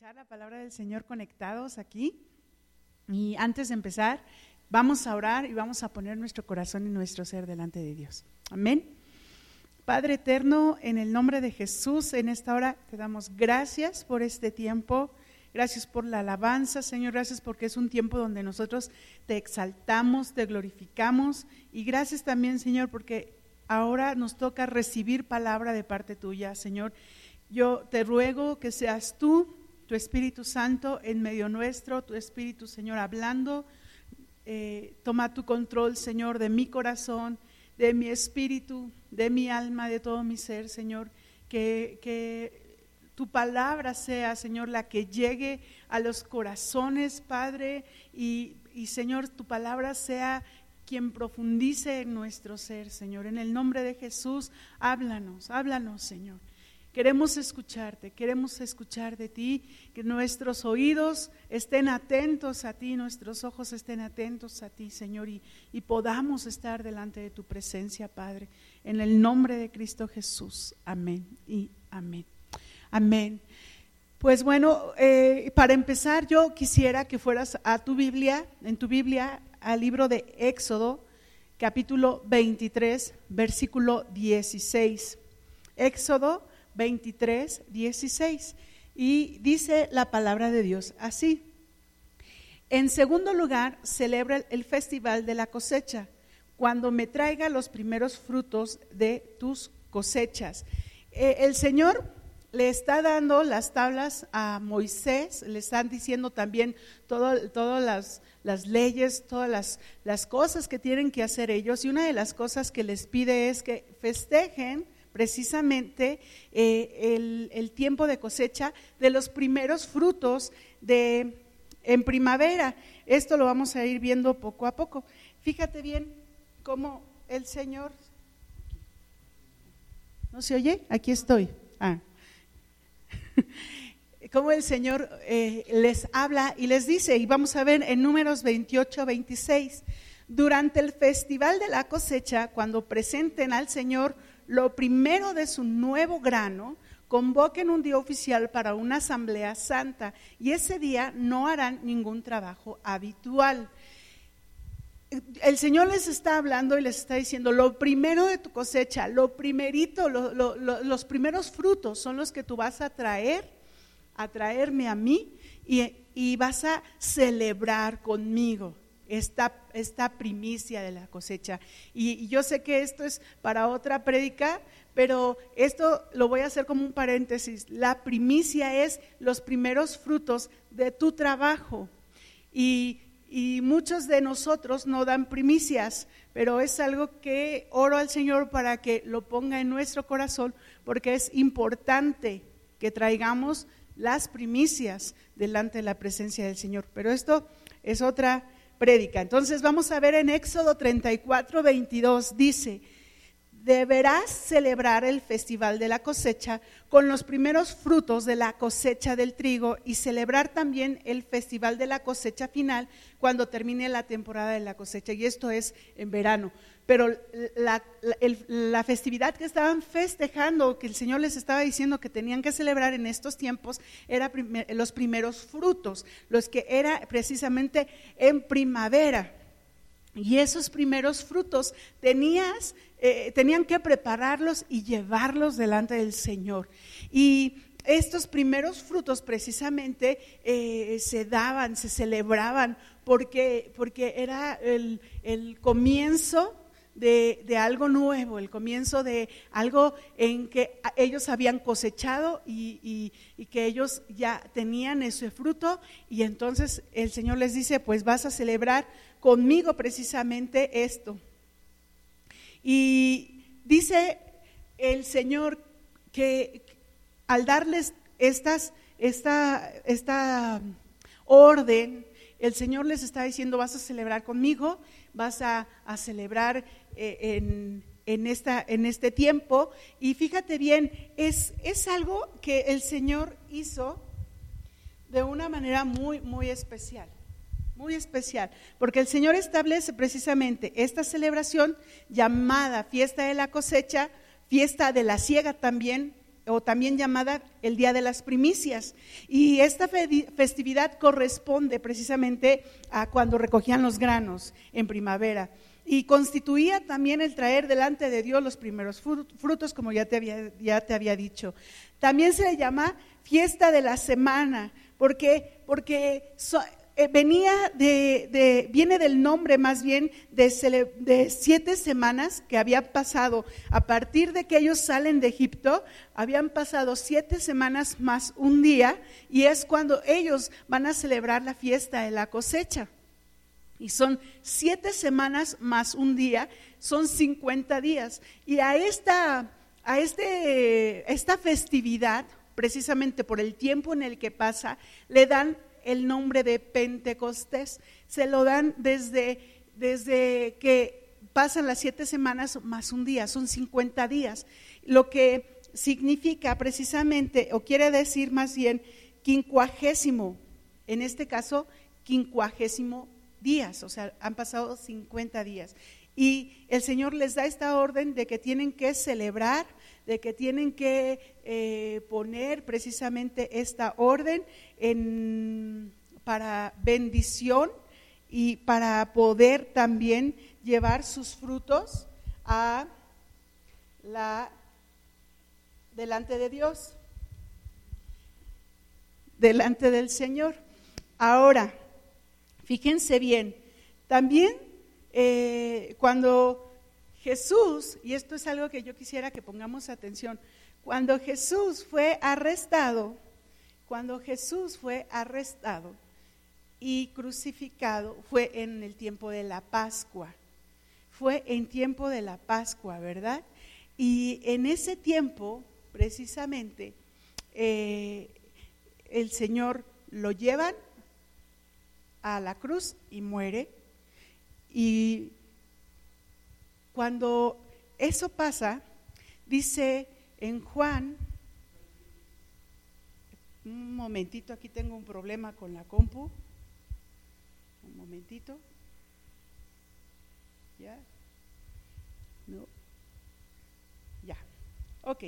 escuchar la palabra del Señor conectados aquí. Y antes de empezar, vamos a orar y vamos a poner nuestro corazón y nuestro ser delante de Dios. Amén. Padre eterno, en el nombre de Jesús, en esta hora te damos gracias por este tiempo. Gracias por la alabanza, Señor. Gracias porque es un tiempo donde nosotros te exaltamos, te glorificamos. Y gracias también, Señor, porque ahora nos toca recibir palabra de parte tuya, Señor. Yo te ruego que seas tú tu Espíritu Santo en medio nuestro, tu Espíritu, Señor, hablando. Eh, toma tu control, Señor, de mi corazón, de mi espíritu, de mi alma, de todo mi ser, Señor. Que, que tu palabra sea, Señor, la que llegue a los corazones, Padre, y, y Señor, tu palabra sea quien profundice en nuestro ser, Señor. En el nombre de Jesús, háblanos, háblanos, Señor. Queremos escucharte, queremos escuchar de ti, que nuestros oídos estén atentos a ti, nuestros ojos estén atentos a ti, Señor, y, podamos estar delante de tu presencia, Padre, en el nombre de Cristo Jesús. Amén y amén. Amén. Pues bueno, eh, para empezar, yo quisiera que fueras a tu Biblia, en tu Biblia, al libro de Éxodo, capítulo 23, versículo 16. Éxodo 23, 16. Y dice la palabra de Dios así. En segundo lugar, celebra el festival de la cosecha, cuando me traiga los primeros frutos de tus cosechas. Eh, el Señor le está dando las tablas a Moisés, le están diciendo también todas las, leyes, todas las, las cosas que tienen que hacer ellos. Y una de las cosas que les pide es que festejen precisamente eh, el, tiempo de cosecha de los primeros frutos de, en primavera. Esto lo vamos a ir viendo poco a poco. Fíjate bien cómo el Señor... ¿No se oye? Aquí estoy. Ah. cómo el Señor eh, les habla y les dice, y vamos a ver en números 28, 26, durante el festival de la cosecha, cuando presenten al Señor lo primero de su nuevo grano, convoquen un día oficial para una asamblea santa y ese día no harán ningún trabajo habitual. El Señor les está hablando y les está diciendo, lo primero de tu cosecha, lo primerito, los primeros frutos son los que tú vas a traer, a traerme a mí y, y vas a celebrar conmigo esta, esta primicia de la cosecha. Y, yo sé que esto es para otra prédica, pero esto lo voy a hacer como un paréntesis. La primicia es los primeros frutos de tu trabajo. Y, y muchos de nosotros no dan primicias, pero es algo que oro al Señor para que lo ponga en nuestro corazón, porque es importante que traigamos las primicias delante de la presencia del Señor. Pero esto es otra prédica. Entonces vamos a ver en Éxodo 34, 22, dice, deberás celebrar el festival de la cosecha con los primeros frutos de la cosecha del trigo y celebrar también el festival de la cosecha final cuando termine la temporada de la cosecha. Y esto es en verano pero la, festividad que estaban festejando, que el Señor les estaba diciendo que tenían que celebrar en estos tiempos, era los primeros frutos, los que era precisamente en primavera. Y esos primeros frutos tenías, eh, tenían que prepararlos y llevarlos delante del Señor. Y estos primeros frutos precisamente eh, se daban, se celebraban, porque, porque era el, el comienzo de, algo nuevo, el comienzo de algo en que ellos habían cosechado y, que ellos ya tenían ese fruto y entonces el Señor les dice, pues vas a celebrar conmigo precisamente esto. Y dice el Señor que al darles estas, esta, esta orden, el Señor les está diciendo, vas a celebrar conmigo, vas a, a celebrar en, en, esta, en este tiempo. Y fíjate bien, es, es algo que el Señor hizo de una manera muy, muy especial. Muy especial, porque el Señor establece precisamente esta celebración llamada fiesta de la cosecha, fiesta de la siega también, o también llamada el Día de las Primicias. Y esta festividad corresponde precisamente a cuando recogían los granos en primavera. Y constituía también el traer delante de Dios los primeros frutos, como ya te había, ya te había dicho. También se le llama fiesta de la semana, porque, porque eh, venía de, viene del nombre más bien de, de, siete semanas que habían pasado. A partir de que ellos salen de Egipto, habían pasado siete semanas más un día y es cuando ellos van a celebrar la fiesta de la cosecha. Y son siete semanas más un día, son 50 días. Y a esta, a este, esta festividad, precisamente por el tiempo en el que pasa, le dan el nombre de Pentecostés. Se lo dan desde, desde que pasan las siete semanas más un día, son 50 días. Lo que significa precisamente, o quiere decir más bien, quincuagésimo, en este caso, quincuagésimo días, o sea, han pasado 50 días. Y el Señor les da esta orden de que tienen que celebrar, de que tienen que eh, poner precisamente esta orden para bendición y para poder también llevar sus frutos a la delante de Dios, delante del Señor. Ahora, fíjense bien, también eh, cuando Jesús, y esto es algo que yo quisiera que pongamos atención, cuando Jesús fue arrestado, cuando Jesús fue arrestado y crucificado, fue en el tiempo de la Pascua. Fue en tiempo de la Pascua, ¿verdad? Y en ese tiempo, precisamente, eh, el Señor lo llevan a la cruz y muere. Y cuando eso pasa, dice en Juan un momentito, aquí tengo un problema con la compu. Un momentito. ¿Ya? No. Ya. Ok.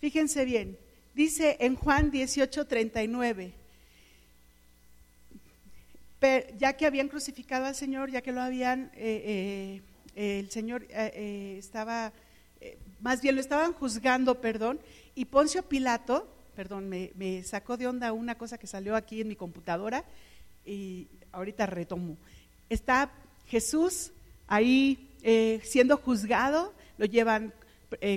Fíjense bien. Dice en Juan 18, 39. Ya que habían crucificado al Señor, ya que lo habían, eh, eh, el Señor eh, estaba, más bien lo estaban juzgando, perdón, y Poncio Pilato, perdón, me, sacó de onda una cosa que salió aquí en mi computadora y ahorita retomo. Está Jesús ahí siendo juzgado, lo llevan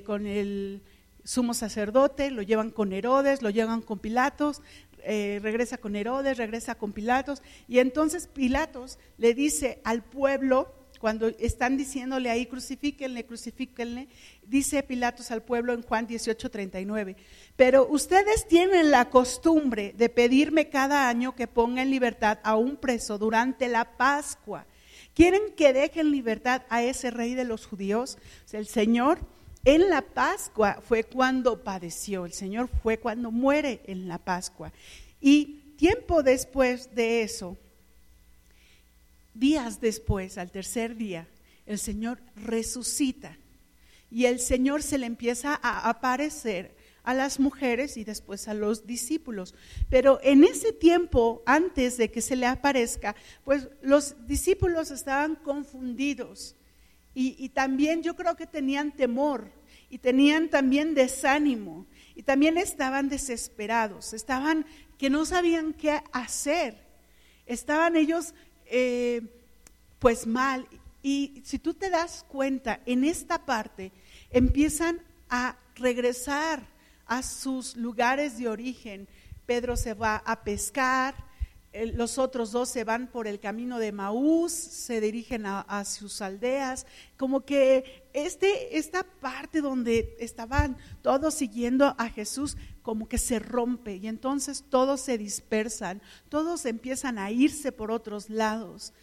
con el sumo sacerdote, lo llevan con Herodes, lo llevan con Pilatos, eh, regresa con Herodes, regresa con Pilatos, y entonces Pilatos le dice al pueblo, cuando están diciéndole ahí, crucifíquenle, crucifíquenle, dice Pilatos al pueblo en Juan 18, 39, pero ustedes tienen la costumbre de pedirme cada año que ponga en libertad a un preso durante la Pascua. ¿Quieren que deje en libertad a ese rey de los judíos? el Señor en la Pascua fue cuando padeció, el Señor fue cuando muere en la Pascua. Y tiempo después de eso, días después, al tercer día, el Señor resucita y el Señor se le empieza a aparecer a las mujeres y después a los discípulos. Pero en ese tiempo, antes de que se le aparezca, pues los discípulos estaban confundidos y, y también yo creo que tenían temor y tenían también desánimo y también estaban desesperados, estaban que no sabían qué hacer, estaban ellos eh, pues mal. Y si tú te das cuenta, en esta parte empiezan a regresar a sus lugares de origen. Pedro se va a pescar, los otros dos se van por el camino de Maús, se dirigen a, sus aldeas, como que este, esta parte donde estaban todos siguiendo a Jesús, como que se rompe y entonces todos se dispersan, todos empiezan a irse por otros lados.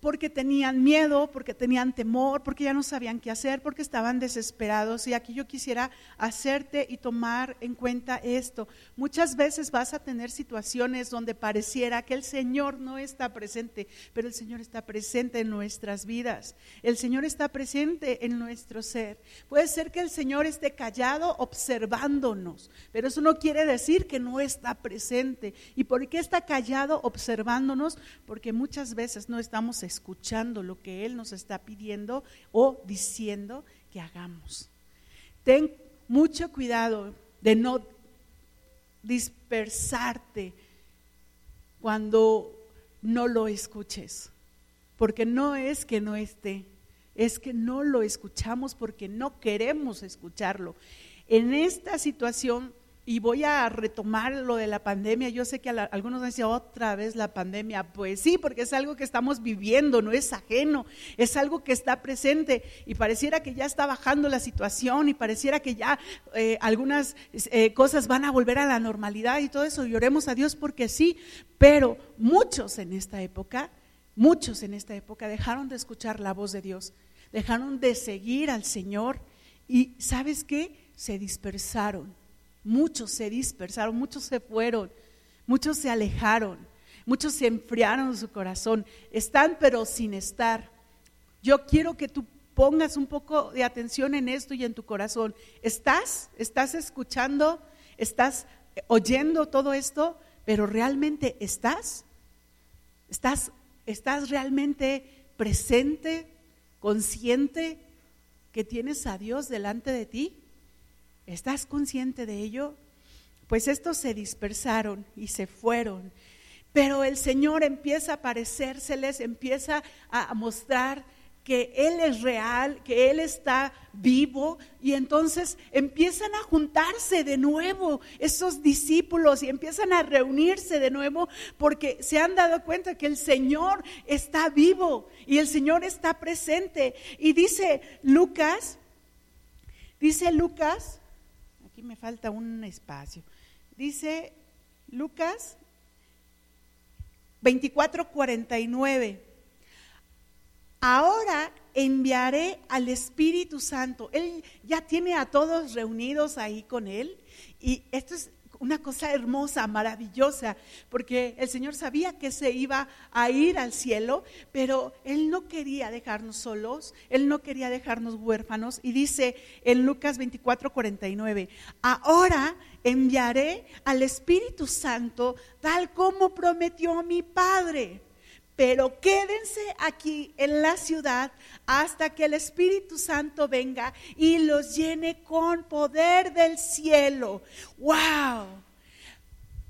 Porque tenían miedo, porque tenían temor, porque ya no sabían qué hacer, porque estaban desesperados. Y aquí yo quisiera hacerte y tomar en cuenta esto. Muchas veces vas a tener situaciones donde pareciera que el Señor no está presente, pero el Señor está presente en nuestras vidas. El Señor está presente en nuestro ser. Puede ser que el Señor esté callado observándonos, pero eso no quiere decir que no está presente. ¿Y por qué está callado observándonos? Porque muchas veces no estamos escuchando lo que Él nos está pidiendo o diciendo que hagamos. Ten mucho cuidado de no dispersarte cuando no lo escuches, porque no es que no esté, es que no lo escuchamos porque no queremos escucharlo. En esta situación y voy a retomar lo de la pandemia. Yo sé que algunos dicen otra vez la pandemia. Pues sí, porque es algo que estamos viviendo, no es ajeno, es algo que está presente y pareciera que ya está bajando la situación y pareciera que ya eh, algunas eh, cosas van a volver a la normalidad y todo eso. Y oremos a Dios porque sí, pero muchos en esta época, muchos en esta época dejaron de escuchar la voz de Dios, dejaron de seguir al Señor y ¿sabes qué? Se dispersaron Muchos se dispersaron, muchos se fueron, muchos se alejaron, muchos se enfriaron su corazón. Están pero sin estar. Yo quiero que tú pongas un poco de atención en esto y en tu corazón. ¿Estás? ¿Estás escuchando? ¿Estás oyendo todo esto? Pero realmente estás? ¿Estás, estás realmente presente, consciente que tienes a Dios delante de ti? ¿Estás consciente de ello? Pues estos se dispersaron y se fueron. Pero el Señor empieza a aparecérseles, empieza a mostrar que Él es real, que Él está vivo y entonces empiezan a juntarse de nuevo esos discípulos y empiezan a reunirse de nuevo porque se han dado cuenta que el Señor está vivo y el Señor está presente. Y dice Lucas, dice Lucas me falta un espacio. Dice Lucas 24:49. Ahora enviaré al Espíritu Santo. Él ya tiene a todos reunidos ahí con él. Y esto es una cosa hermosa, maravillosa, porque el Señor sabía que se iba a ir al cielo, pero Él no quería dejarnos solos, Él no quería dejarnos huérfanos. Y dice en Lucas 24, 49, ahora enviaré al Espíritu Santo tal como prometió mi Padre pero quédense aquí en la ciudad hasta que el Espíritu Santo venga y los llene con poder del cielo. ¡Wow!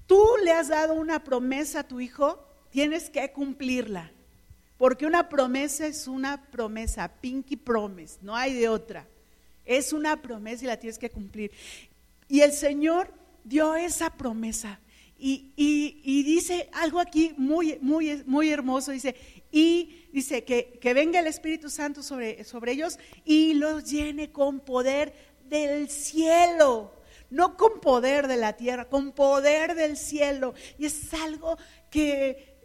Tú le has dado una promesa a tu hijo, tienes que cumplirla. Porque una promesa es una promesa, pinky promise, no hay de otra. Es una promesa y la tienes que cumplir. Y el Señor dio esa promesa. Y, dice algo aquí muy, muy, muy hermoso, dice, y dice que, venga el Espíritu Santo sobre, sobre ellos y los llene con poder del cielo, no con poder de la tierra, con poder del cielo. Y es algo que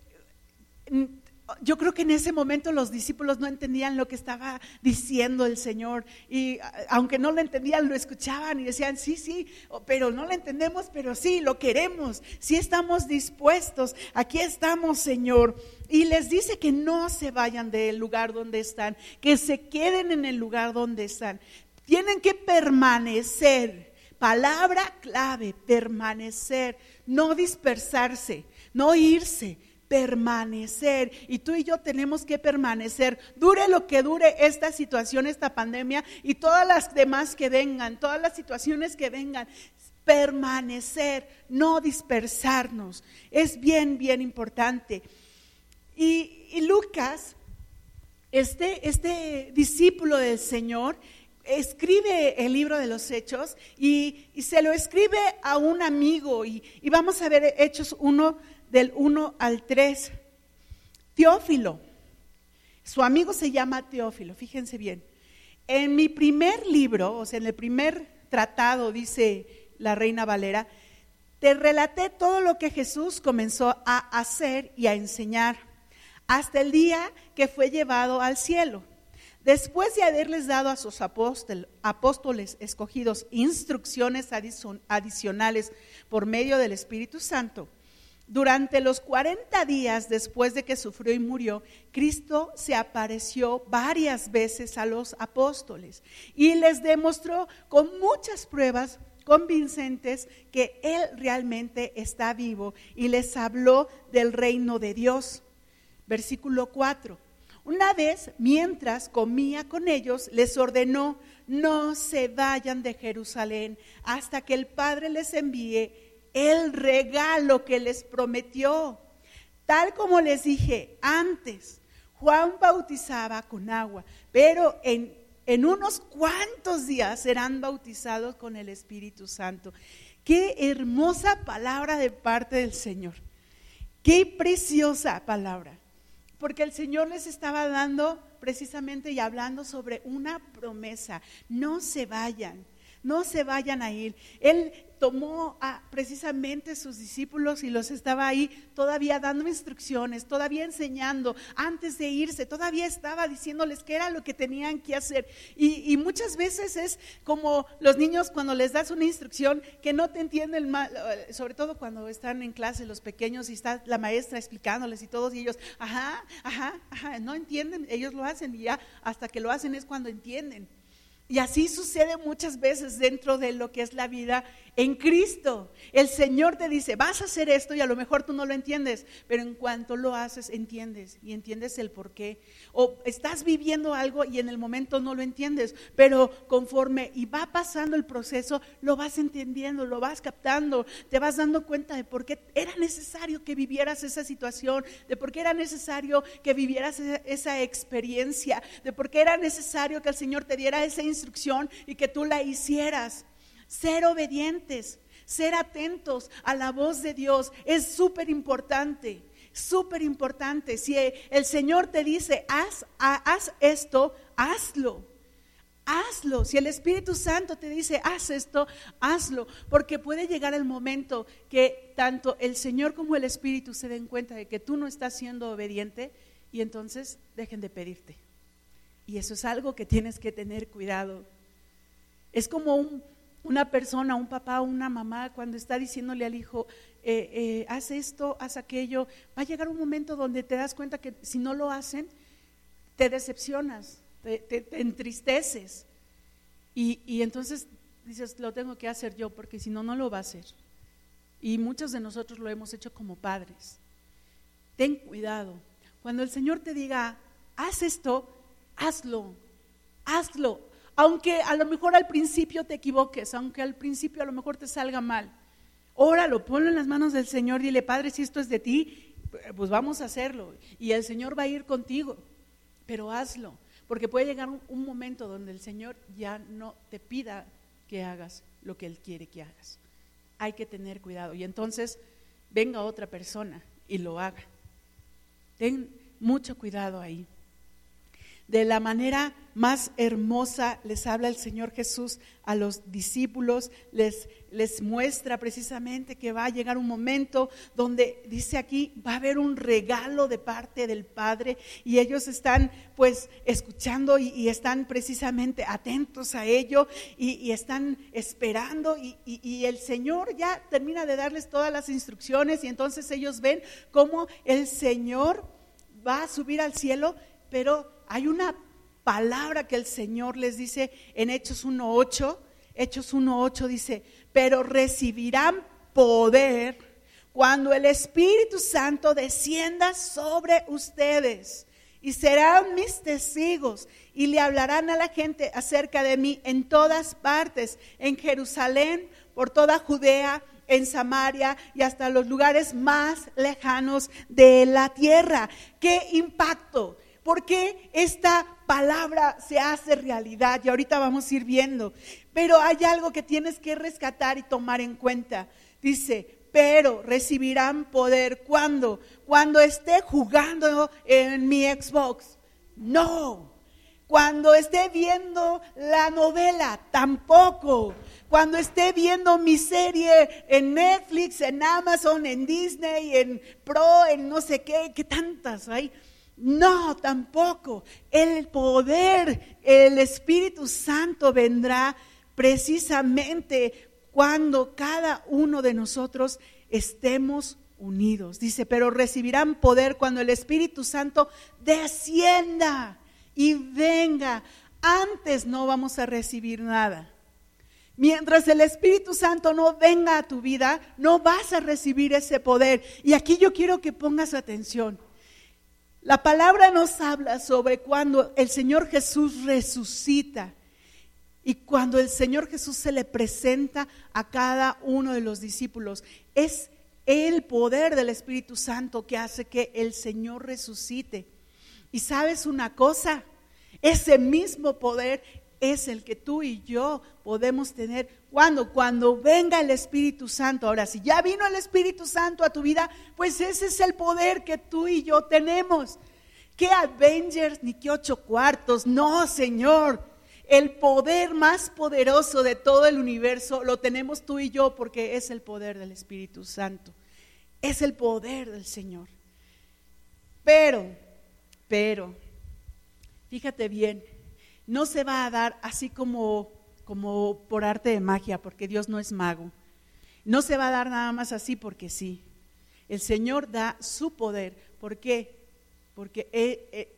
yo creo que en ese momento los discípulos no entendían lo que estaba diciendo el Señor y aunque no lo entendían, lo escuchaban y decían, sí, sí, pero no lo entendemos, pero sí, lo queremos, sí estamos dispuestos, aquí estamos, Señor. Y les dice que no se vayan del lugar donde están, que se queden en el lugar donde están. Tienen que permanecer. Palabra clave, permanecer, no dispersarse, no irse, permanecer. Y tú y yo tenemos que permanecer, dure lo que dure esta situación, esta pandemia y todas las demás que vengan, todas las situaciones que vengan. Permanecer, no dispersarnos. Es bien, bien importante. Y, Lucas, este, este discípulo del Señor, escribe el libro de los hechos y, se lo escribe a un amigo y, y, vamos a ver Hechos 1 del 1 al 3. Teófilo, su amigo se llama Teófilo, fíjense bien. En mi primer libro, o sea, en el primer tratado, dice la reina Valera, te relaté todo lo que Jesús comenzó a hacer y a enseñar hasta el día que fue llevado al cielo. Después de haberles dado a sus apóstoles escogidos instrucciones adicionales por medio del Espíritu Santo, durante los 40 días después de que sufrió y murió, Cristo se apareció varias veces a los apóstoles y les demostró con muchas pruebas convincentes que Él realmente está vivo y les habló del reino de Dios. Versículo 4. Una vez, mientras comía con ellos, les ordenó, no se vayan de Jerusalén hasta que el Padre les envíe el regalo que les prometió. Tal como les dije antes, Juan bautizaba con agua, pero en, en unos cuantos días serán bautizados con el Espíritu Santo. Qué hermosa palabra de parte del Señor. Qué preciosa palabra porque el Señor les estaba dando precisamente y hablando sobre una promesa. No se vayan, no se vayan a ir. Él tomó a precisamente sus discípulos y los estaba ahí todavía dando instrucciones, todavía enseñando, antes de irse, todavía estaba diciéndoles qué era lo que tenían que hacer. Y, muchas veces es como los niños cuando les das una instrucción que no te entienden mal, sobre todo cuando están en clase los pequeños y está la maestra explicándoles y todos y ellos, ajá, ajá, ajá, no entienden, ellos lo hacen y ya hasta que lo hacen es cuando entienden. Y así sucede muchas veces dentro de lo que es la vida en Cristo. El Señor te dice, vas a hacer esto y a lo mejor tú no lo entiendes, pero en cuanto lo haces, entiendes y entiendes el por qué. O estás viviendo algo y en el momento no lo entiendes, pero conforme y va pasando el proceso, lo vas entendiendo, lo vas captando, te vas dando cuenta de por qué era necesario que vivieras esa situación, de por qué era necesario que vivieras esa experiencia, de por qué era necesario que el Señor te diera esa instrucción y que tú la hicieras. Ser obedientes, ser atentos a la voz de Dios es súper importante, súper importante. Si el Señor te dice, haz, haz esto, hazlo. Hazlo. Si el Espíritu Santo te dice, haz esto, hazlo. Porque puede llegar el momento que tanto el Señor como el Espíritu se den cuenta de que tú no estás siendo obediente y entonces dejen de pedirte. Y eso es algo que tienes que tener cuidado. Es como un, una persona, un papá, una mamá, cuando está diciéndole al hijo, eh, eh, haz esto, haz aquello, va a llegar un momento donde te das cuenta que si no lo hacen, te decepcionas, te, entristeces. Y, y, entonces dices, lo tengo que hacer yo, porque si no, no lo va a hacer. Y muchos de nosotros lo hemos hecho como padres. Ten cuidado. Cuando el Señor te diga, haz esto, hazlo, hazlo aunque a lo mejor al principio te equivoques, aunque al principio a lo mejor te salga mal. Óralo, ponlo en las manos del Señor, dile, Padre, si esto es de ti, pues vamos a hacerlo. Y el Señor va a ir contigo, pero hazlo, porque puede llegar un, momento donde el Señor ya no te pida que hagas lo que Él quiere que hagas. Hay que tener cuidado. Y entonces venga otra persona y lo haga. Ten mucho cuidado ahí de la manera más hermosa les habla el Señor Jesús a los discípulos, les, les muestra precisamente que va a llegar un momento donde dice aquí, va a haber un regalo de parte del Padre y ellos están pues escuchando y, están precisamente atentos a ello y, están esperando y, y el Señor ya termina de darles todas las instrucciones y entonces ellos ven cómo el Señor va a subir al cielo, pero hay una palabra que el Señor les dice en Hechos 1.8. Hechos 1.8 dice, pero recibirán poder cuando el Espíritu Santo descienda sobre ustedes y serán mis testigos y le hablarán a la gente acerca de mí en todas partes, en Jerusalén, por toda Judea, en Samaria y hasta los lugares más lejanos de la tierra. ¿Qué impacto? ¿Por qué esta palabra se hace realidad? Y ahorita vamos a ir viendo. Pero hay algo que tienes que rescatar y tomar en cuenta. Dice, pero recibirán poder cuando, cuando esté jugando en mi Xbox. No. Cuando esté viendo la novela, tampoco. Cuando esté viendo mi serie en Netflix, en Amazon, en Disney, en Pro, en no sé qué, que tantas hay No, tampoco. El poder, el Espíritu Santo vendrá precisamente cuando cada uno de nosotros estemos unidos. Dice, pero recibirán poder cuando el Espíritu Santo descienda y venga. Antes no vamos a recibir nada. Mientras el Espíritu Santo no venga a tu vida, no vas a recibir ese poder. Y aquí yo quiero que pongas atención. La palabra nos habla sobre cuando el Señor Jesús resucita y cuando el Señor Jesús se le presenta a cada uno de los discípulos. Es el poder del Espíritu Santo que hace que el Señor resucite. Y sabes una cosa, ese mismo poder es el que tú y yo podemos tener cuando cuando venga el Espíritu Santo. Ahora, si ya vino el Espíritu Santo a tu vida, pues ese es el poder que tú y yo tenemos. ¿Qué Avengers ni qué ocho cuartos? No, Señor. El poder más poderoso de todo el universo lo tenemos tú y yo porque es el poder del Espíritu Santo. Es el poder del Señor. Pero, pero, fíjate bien, no se va a dar así como, como por arte de magia, porque Dios no es mago. No se va a dar nada más así porque sí. El Señor da su poder. ¿Por qué? Porque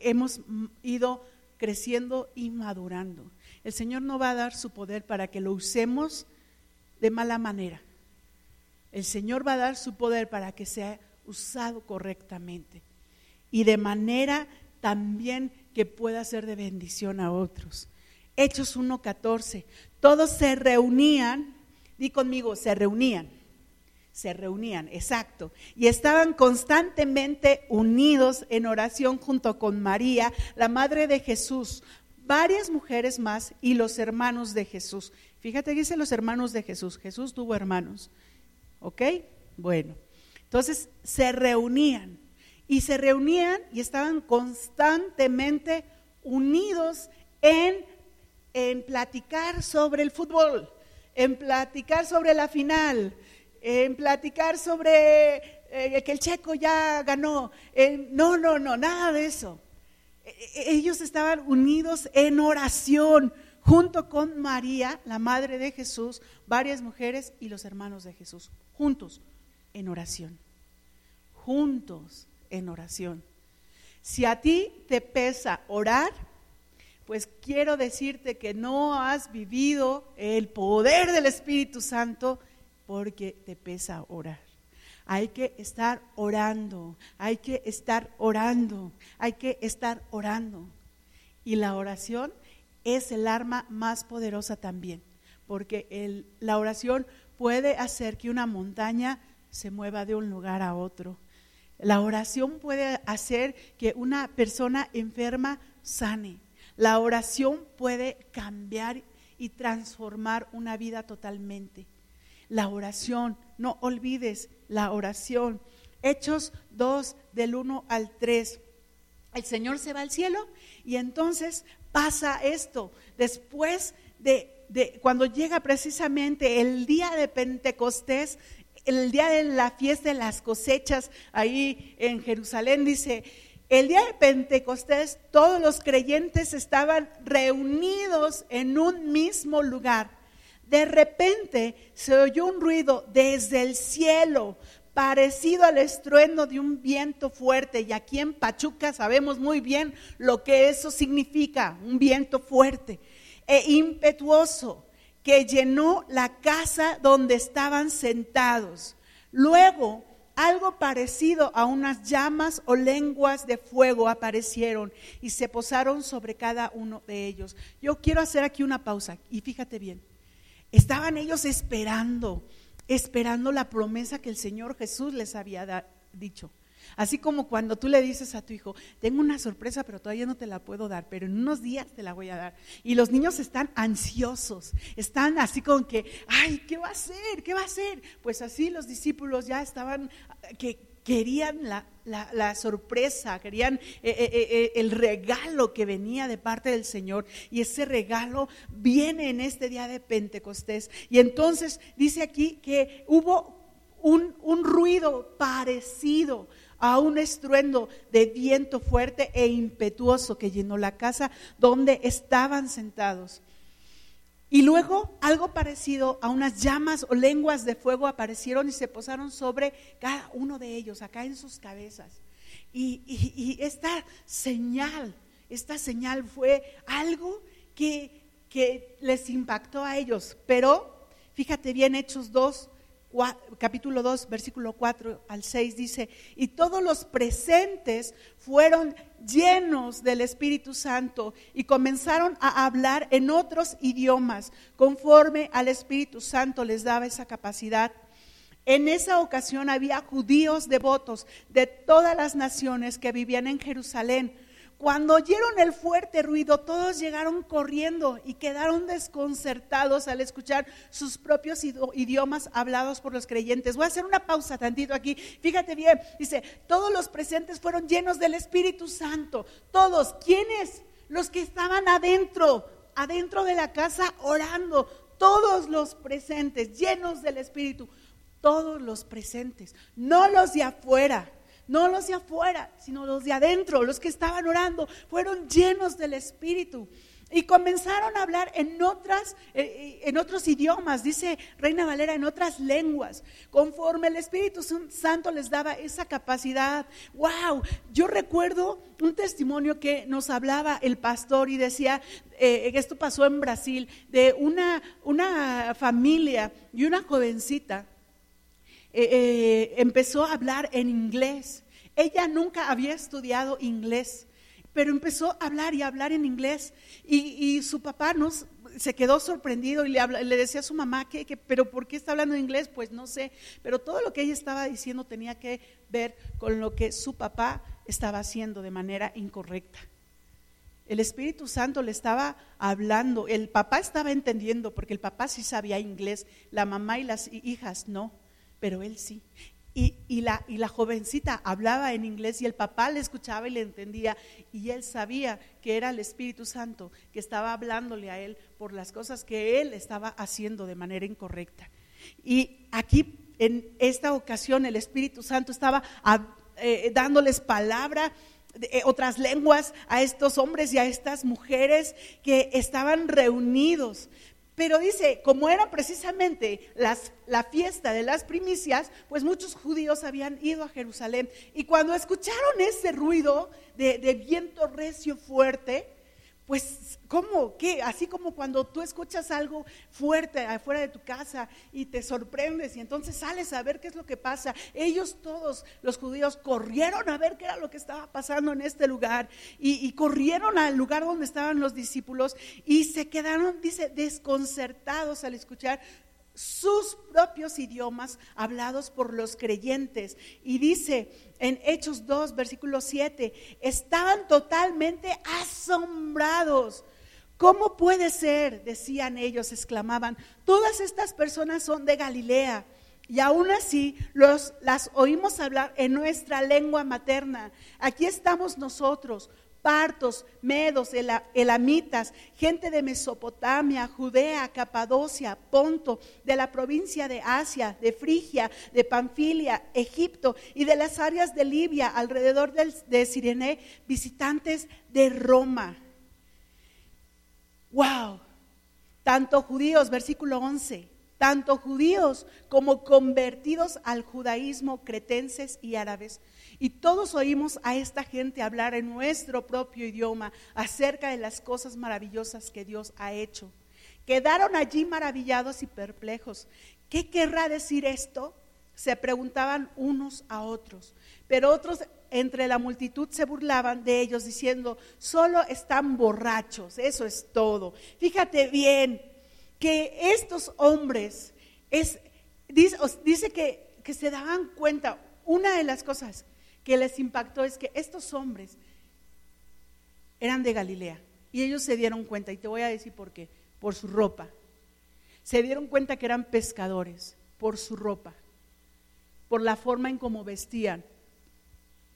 hemos ido creciendo y madurando. El Señor no va a dar su poder para que lo usemos de mala manera. El Señor va a dar su poder para que sea usado correctamente y de manera también que pueda ser de bendición a otros. Hechos 1.14. Todos se reunían, di conmigo, se reunían, se reunían, exacto, y estaban constantemente unidos en oración junto con María, la madre de Jesús, varias mujeres más y los hermanos de Jesús. Fíjate, dice los hermanos de Jesús. Jesús tuvo hermanos. ¿Ok? Bueno, entonces se reunían y se reunían y estaban constantemente unidos en, en platicar sobre el fútbol, en platicar sobre la final, en platicar sobre eh, que el checo ya ganó. no, no, no, nada de eso. E, e, ellos estaban unidos en oración junto con María, la madre de Jesús, varias mujeres y los hermanos de Jesús, juntos en oración. Juntos en oración. Si a ti te pesa orar, pues quiero decirte que no has vivido el poder del Espíritu Santo porque te pesa orar. Hay que estar orando, hay que estar orando, hay que estar orando. Y la oración es el arma más poderosa también, porque la oración puede hacer que una montaña se mueva de un lugar a otro la oración puede hacer que una persona enferma sane. La oración puede cambiar y transformar una vida totalmente. La oración, no olvides la oración. Hechos 2 del 1 al 3. El Señor se va al cielo y entonces pasa esto. Después de, de cuando llega precisamente el día de Pentecostés, el día de la fiesta de las cosechas ahí en Jerusalén, dice, el día de Pentecostés todos los creyentes estaban reunidos en un mismo lugar. De repente se oyó un ruido desde el cielo, parecido al estruendo de un viento fuerte. Y aquí en Pachuca sabemos muy bien lo que eso significa, un viento fuerte e impetuoso que llenó la casa donde estaban sentados. Luego, algo parecido a unas llamas o lenguas de fuego aparecieron y se posaron sobre cada uno de ellos. Yo quiero hacer aquí una pausa y fíjate bien. Estaban ellos esperando, esperando la promesa que el Señor Jesús les había dicho. Así como cuando tú le dices a tu hijo, tengo una sorpresa, pero todavía no te la puedo dar, pero en unos días te la voy a dar. Y los niños están ansiosos, están así con que, ay, ¿qué va a ser? ¿Qué va a ser? Pues así los discípulos ya estaban, que querían la, sorpresa, querían eh, eh, eh, el regalo que venía de parte del Señor. Y ese regalo viene en este día de Pentecostés. Y entonces dice aquí que hubo un, un ruido parecido a un estruendo de viento fuerte e impetuoso que llenó la casa donde estaban sentados. Y luego algo parecido a unas llamas o lenguas de fuego aparecieron y se posaron sobre cada uno de ellos, acá en sus cabezas. Y, esta señal, esta señal fue algo que, que les impactó a ellos. Pero, fíjate bien, Hechos 2, capítulo 2, versículo 4 al 6 dice, y todos los presentes fueron llenos del Espíritu Santo y comenzaron a hablar en otros idiomas, conforme al Espíritu Santo les daba esa capacidad. En esa ocasión había judíos devotos de todas las naciones que vivían en Jerusalén cuando oyeron el fuerte ruido, todos llegaron corriendo y quedaron desconcertados al escuchar sus propios idiomas hablados por los creyentes. Voy a hacer una pausa tantito aquí. Fíjate bien, dice, todos los presentes fueron llenos del Espíritu Santo. Todos, ¿quiénes? Los que estaban adentro, adentro de la casa orando. Todos los presentes, llenos del Espíritu. Todos los presentes, no los de afuera no los de afuera, sino los de adentro, los que estaban orando, fueron llenos del Espíritu. Y comenzaron a hablar en, otras, eh, eh, en otros idiomas, dice Reina Valera, en otras lenguas, conforme el Espíritu Santo les daba esa capacidad. ¡Wow! Yo recuerdo un testimonio que nos hablaba el pastor y decía, eh, esto pasó en Brasil, de una, una familia y una jovencita eh, eh, empezó a hablar en inglés. Ella nunca había estudiado inglés, pero empezó a hablar y a hablar en inglés. Y, su papá nos, se quedó sorprendido y le, le decía a su mamá, que, ¿pero por qué está hablando inglés? Pues no sé, pero todo lo que ella estaba diciendo tenía que ver con lo que su papá estaba haciendo de manera incorrecta. El Espíritu Santo le estaba hablando, el papá estaba entendiendo, porque el papá sí sabía inglés, la mamá y las hijas no pero él sí. Y, la, y la jovencita hablaba en inglés y el papá le escuchaba y le entendía y él sabía que era el Espíritu Santo que estaba hablándole a él por las cosas que él estaba haciendo de manera incorrecta. Y aquí en esta ocasión el Espíritu Santo estaba eh, dándoles palabra eh, otras lenguas a estos hombres y a estas mujeres que estaban reunidos pero dice, como era precisamente la fiesta de las primicias, pues muchos judíos habían ido a Jerusalén. Y cuando escucharon ese ruido de, de viento recio fuerte, pues, ¿cómo? ¿Qué? Así como cuando tú escuchas algo fuerte afuera de tu casa y te sorprendes y entonces sales a ver qué es lo que pasa. Ellos todos, los judíos, corrieron a ver qué era lo que estaba pasando en este lugar y, y corrieron al lugar donde estaban los discípulos y se quedaron, dice, desconcertados al escuchar sus propios idiomas hablados por los creyentes. Y dice en Hechos 2, versículo 7, estaban totalmente asombrados. ¿Cómo puede ser? Decían ellos, exclamaban, todas estas personas son de Galilea. Y aún así los, las oímos hablar en nuestra lengua materna. Aquí estamos nosotros, partos, medos, elamitas, gente de Mesopotamia, Judea, Capadocia, Ponto, de la provincia de Asia, de Frigia, de Panfilia, Egipto y de las áreas de Libia alrededor de Sirene, visitantes de Roma. ¡Wow! Tanto judíos, versículo 11, tanto judíos como convertidos al judaísmo, cretenses y árabes y todos oímos a esta gente hablar en nuestro propio idioma acerca de las cosas maravillosas que Dios ha hecho. Quedaron allí maravillados y perplejos. ¿Qué querrá decir esto? Se preguntaban unos a otros. Pero otros entre la multitud se burlaban de ellos diciendo, solo están borrachos, eso es todo. Fíjate bien que estos hombres, es, dice, que, que se daban cuenta, una de las cosas que les impactó es que estos hombres eran de Galilea y ellos se dieron cuenta, y te voy a decir por qué, por su ropa. Se dieron cuenta que eran pescadores por su ropa, por la forma en cómo vestían.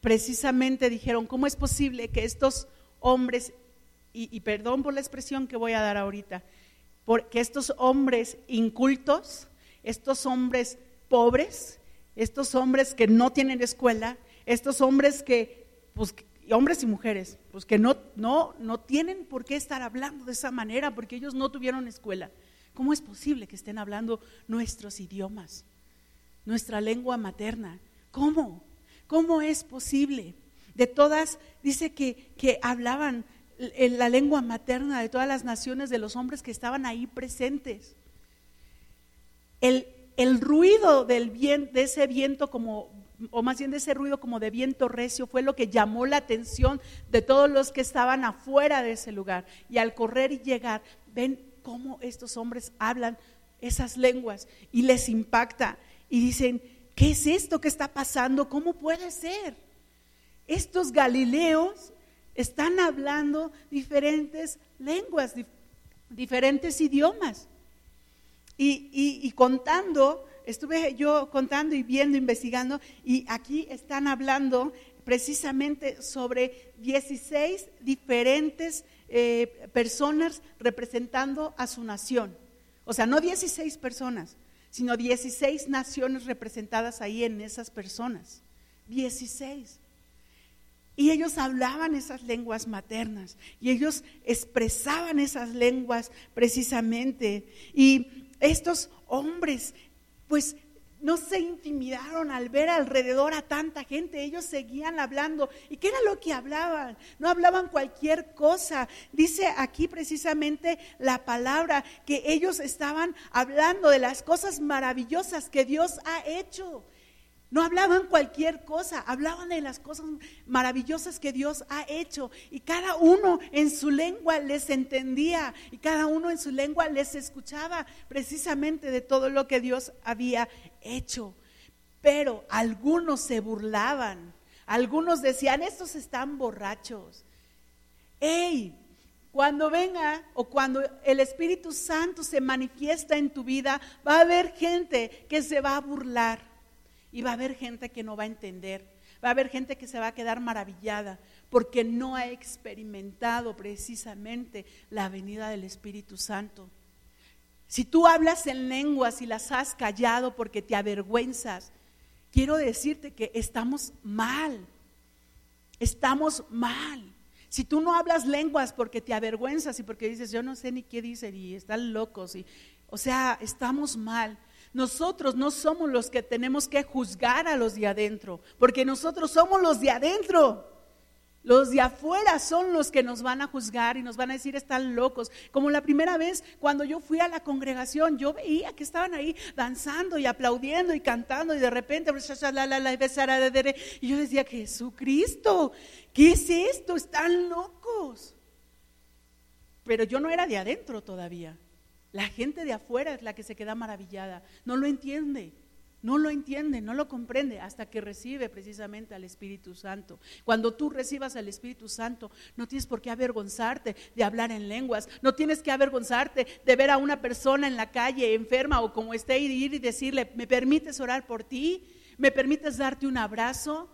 Precisamente dijeron, ¿cómo es posible que estos hombres, y, perdón por la expresión que voy a dar ahorita, porque estos hombres incultos, estos hombres pobres, estos hombres que no tienen escuela, estos hombres que, pues, hombres y mujeres, pues que no, no, no tienen por qué estar hablando de esa manera porque ellos no tuvieron escuela. ¿Cómo es posible que estén hablando nuestros idiomas, nuestra lengua materna? ¿Cómo? ¿Cómo es posible? De todas, dice que, que hablaban la lengua materna de todas las naciones de los hombres que estaban ahí presentes. El, el ruido del de ese viento como o más bien de ese ruido como de viento recio, fue lo que llamó la atención de todos los que estaban afuera de ese lugar. Y al correr y llegar, ven cómo estos hombres hablan esas lenguas y les impacta y dicen, ¿qué es esto que está pasando? ¿Cómo puede ser? Estos galileos están hablando diferentes lenguas, diferentes idiomas. y contando estuve yo contando y viendo, investigando, y aquí están hablando precisamente sobre 16 diferentes eh, personas representando a su nación. O sea, no 16 personas, sino 16 naciones representadas ahí en esas personas. 16. Y ellos hablaban esas lenguas maternas y ellos expresaban esas lenguas precisamente. Y estos hombres pues no se intimidaron al ver alrededor a tanta gente, ellos seguían hablando. ¿Y qué era lo que hablaban? No hablaban cualquier cosa. Dice aquí precisamente la palabra que ellos estaban hablando de las cosas maravillosas que Dios ha hecho. No hablaban cualquier cosa, hablaban de las cosas maravillosas que Dios ha hecho. Y cada uno en su lengua les entendía y cada uno en su lengua les escuchaba precisamente de todo lo que Dios había hecho. Pero algunos se burlaban, algunos decían, estos están borrachos. ¡Ey! Cuando venga o cuando el Espíritu Santo se manifiesta en tu vida, va a haber gente que se va a burlar y va a haber gente que no va a entender, va a haber gente que se va a quedar maravillada porque no ha experimentado precisamente la venida del Espíritu Santo. Si tú hablas en lenguas y las has callado porque te avergüenzas, quiero decirte que estamos mal, estamos mal. Si tú no hablas lenguas porque te avergüenzas y porque dices, yo no sé ni qué dicen y están locos, y, o sea, estamos mal. Nosotros no somos los que tenemos que juzgar a los de adentro, porque nosotros somos los de adentro. Los de afuera son los que nos van a juzgar y nos van a decir están locos. Como la primera vez cuando yo fui a la congregación, yo veía que estaban ahí danzando y aplaudiendo y cantando y de repente y yo decía, Jesucristo, ¿qué es esto? Están locos. Pero yo no era de adentro todavía. La gente de afuera es la que se queda maravillada. No lo entiende, no lo entiende, no lo comprende hasta que recibe precisamente al Espíritu Santo. Cuando tú recibas al Espíritu Santo, no tienes por qué avergonzarte de hablar en lenguas, no tienes que avergonzarte de ver a una persona en la calle enferma o como esté y ir y decirle, ¿me permites orar por ti? ¿Me permites darte un abrazo?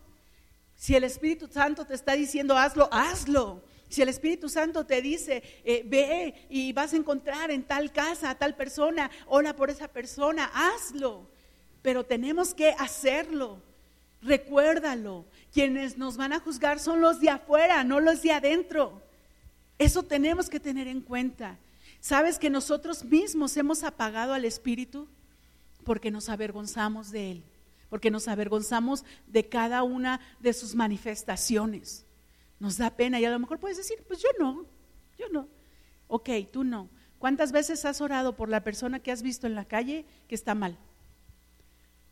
Si el Espíritu Santo te está diciendo hazlo, hazlo. Si el Espíritu Santo te dice, eh, ve y vas a encontrar en tal casa a tal persona, ora por esa persona, hazlo. Pero tenemos que hacerlo. Recuérdalo. Quienes nos van a juzgar son los de afuera, no los de adentro. Eso tenemos que tener en cuenta. ¿Sabes que nosotros mismos hemos apagado al Espíritu? Porque nos avergonzamos de Él, porque nos avergonzamos de cada una de sus manifestaciones nos da pena y a lo mejor puedes decir, pues yo no, yo no. Ok, tú no. ¿Cuántas veces has orado por la persona que has visto en la calle que está mal?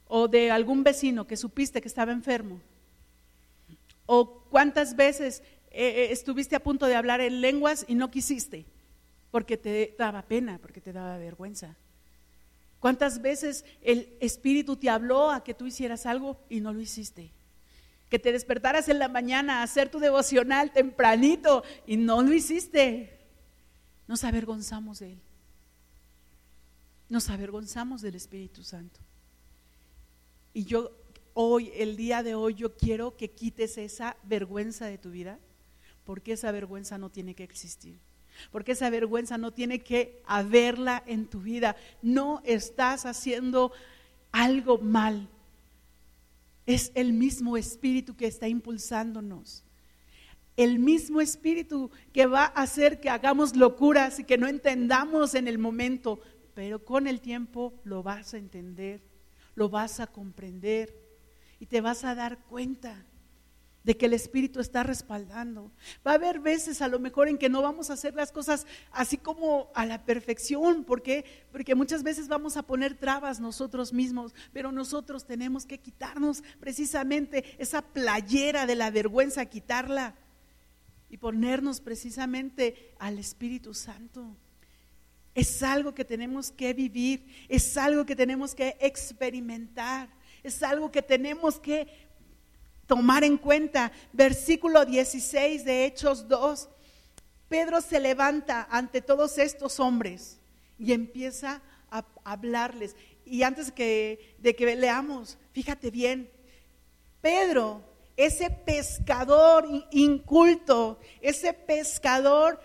O de algún vecino que supiste que estaba enfermo. ¿O cuántas veces eh, eh, estuviste a punto de hablar en lenguas y no quisiste? Porque te daba pena, porque te daba vergüenza. ¿Cuántas veces el Espíritu te habló a que tú hicieras algo y no lo hiciste? Que te despertaras en la mañana a hacer tu devocional tempranito y no lo hiciste. Nos avergonzamos de Él. Nos avergonzamos del Espíritu Santo. Y yo hoy, el día de hoy, yo quiero que quites esa vergüenza de tu vida, porque esa vergüenza no tiene que existir. Porque esa vergüenza no tiene que haberla en tu vida. No estás haciendo algo mal Es el mismo espíritu que está impulsándonos. El mismo espíritu que va a hacer que hagamos locuras y que no entendamos en el momento, pero con el tiempo lo vas a entender, lo vas a comprender y te vas a dar cuenta de que el Espíritu está respaldando. Va a haber veces a lo mejor en que no vamos a hacer las cosas así como a la perfección, porque porque muchas veces vamos a poner trabas nosotros mismos, pero nosotros tenemos que quitarnos precisamente esa playera de la vergüenza, quitarla y ponernos precisamente al Espíritu Santo. Es algo que tenemos que vivir, es algo que tenemos que experimentar, es algo que tenemos que tomar en cuenta. Versículo 16 de Hechos 2. Pedro se levanta ante todos estos hombres y empieza a hablarles. Y antes que, de que leamos, fíjate bien, Pedro, ese pescador inculto, ese pescador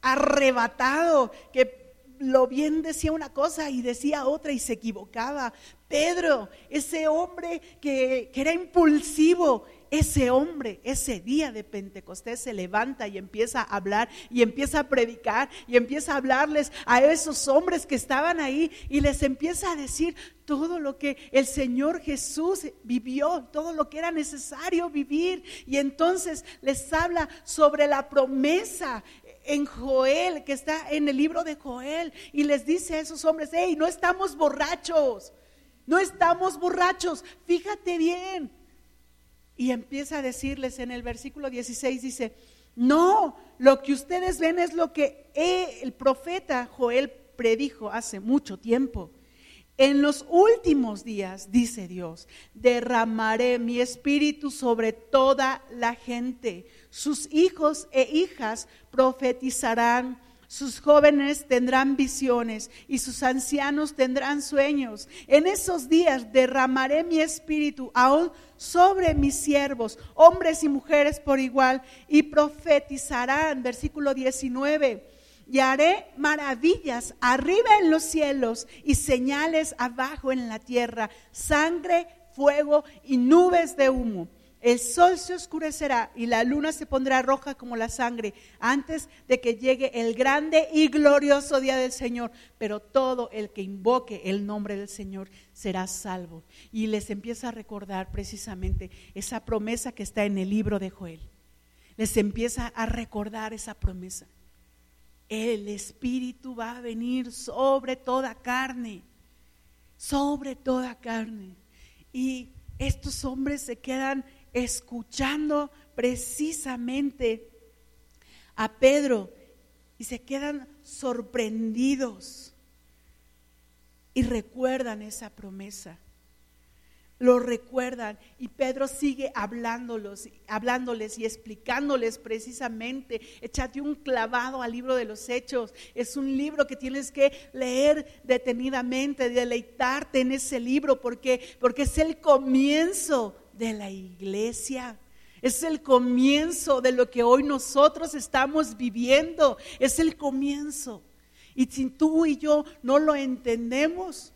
arrebatado que lo bien decía una cosa y decía otra y se equivocaba. Pedro, ese hombre que, que, era impulsivo, ese hombre, ese día de Pentecostés se levanta y empieza a hablar y empieza a predicar y empieza a hablarles a esos hombres que estaban ahí y les empieza a decir todo lo que el Señor Jesús vivió, todo lo que era necesario vivir. Y entonces les habla sobre la promesa en Joel, que está en el libro de Joel, y les dice a esos hombres, hey, no estamos borrachos, no estamos borrachos, fíjate bien. Y empieza a decirles en el versículo 16, dice, no, lo que ustedes ven es lo que el profeta Joel predijo hace mucho tiempo. En los últimos días, dice Dios, derramaré mi espíritu sobre toda la gente. Sus hijos e hijas profetizarán, sus jóvenes tendrán visiones y sus ancianos tendrán sueños. En esos días derramaré mi espíritu aún sobre mis siervos, hombres y mujeres por igual, y profetizarán. Versículo 19 y haré maravillas arriba en los cielos y señales abajo en la tierra, sangre, fuego y nubes de humo. El sol se oscurecerá y la luna se pondrá roja como la sangre antes de que llegue el grande y glorioso día del Señor. Pero todo el que invoque el nombre del Señor será salvo. Y les empieza a recordar precisamente esa promesa que está en el libro de Joel. Les empieza a recordar esa promesa el Espíritu va a venir sobre toda carne, sobre toda carne. Y estos hombres se quedan escuchando precisamente a Pedro y se quedan sorprendidos y recuerdan esa promesa lo recuerdan y Pedro sigue hablándolos, hablándoles y explicándoles precisamente. Échate un clavado al libro de los hechos. Es un libro que tienes que leer detenidamente, deleitarte en ese libro porque porque es el comienzo de la iglesia. Es el comienzo de lo que hoy nosotros estamos viviendo. Es el comienzo. Y si tú y yo no lo entendemos,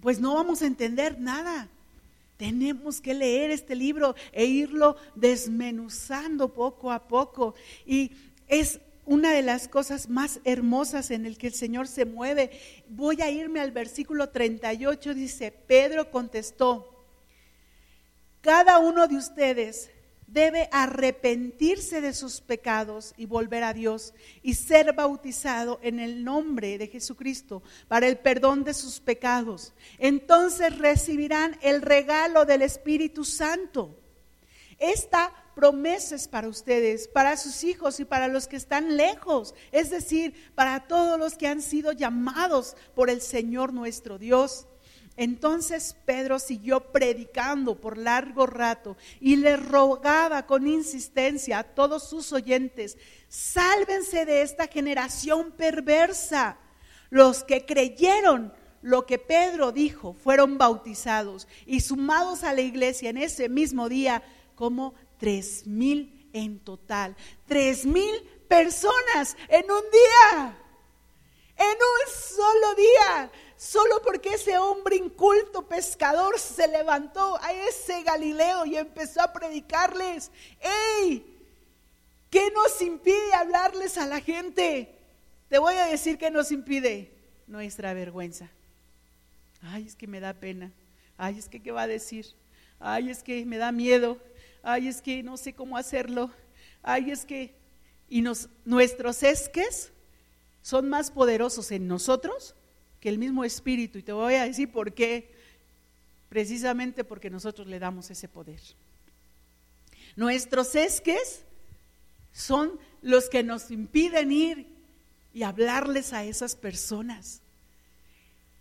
pues no vamos a entender nada. Tenemos que leer este libro e irlo desmenuzando poco a poco. Y es una de las cosas más hermosas en el que el Señor se mueve. Voy a irme al versículo 38, dice, Pedro contestó, cada uno de ustedes debe arrepentirse de sus pecados y volver a Dios y ser bautizado en el nombre de Jesucristo para el perdón de sus pecados. Entonces recibirán el regalo del Espíritu Santo. Esta promesa es para ustedes, para sus hijos y para los que están lejos, es decir, para todos los que han sido llamados por el Señor nuestro Dios. Entonces Pedro siguió predicando por largo rato y le rogaba con insistencia a todos sus oyentes, sálvense de esta generación perversa. Los que creyeron lo que Pedro dijo fueron bautizados y sumados a la iglesia en ese mismo día como tres mil en total. Tres mil personas en un día. En un solo día, solo porque ese hombre inculto pescador se levantó a ese Galileo y empezó a predicarles. ¡Ey! ¿Qué nos impide hablarles a la gente? Te voy a decir que nos impide nuestra vergüenza. Ay, es que me da pena. Ay, es que qué va a decir. Ay, es que me da miedo. Ay, es que no sé cómo hacerlo. Ay, es que y nos, nuestros esques son más poderosos en nosotros que el mismo espíritu. Y te voy a decir por qué. Precisamente porque nosotros le damos ese poder. Nuestros esques son los que nos impiden ir y hablarles a esas personas.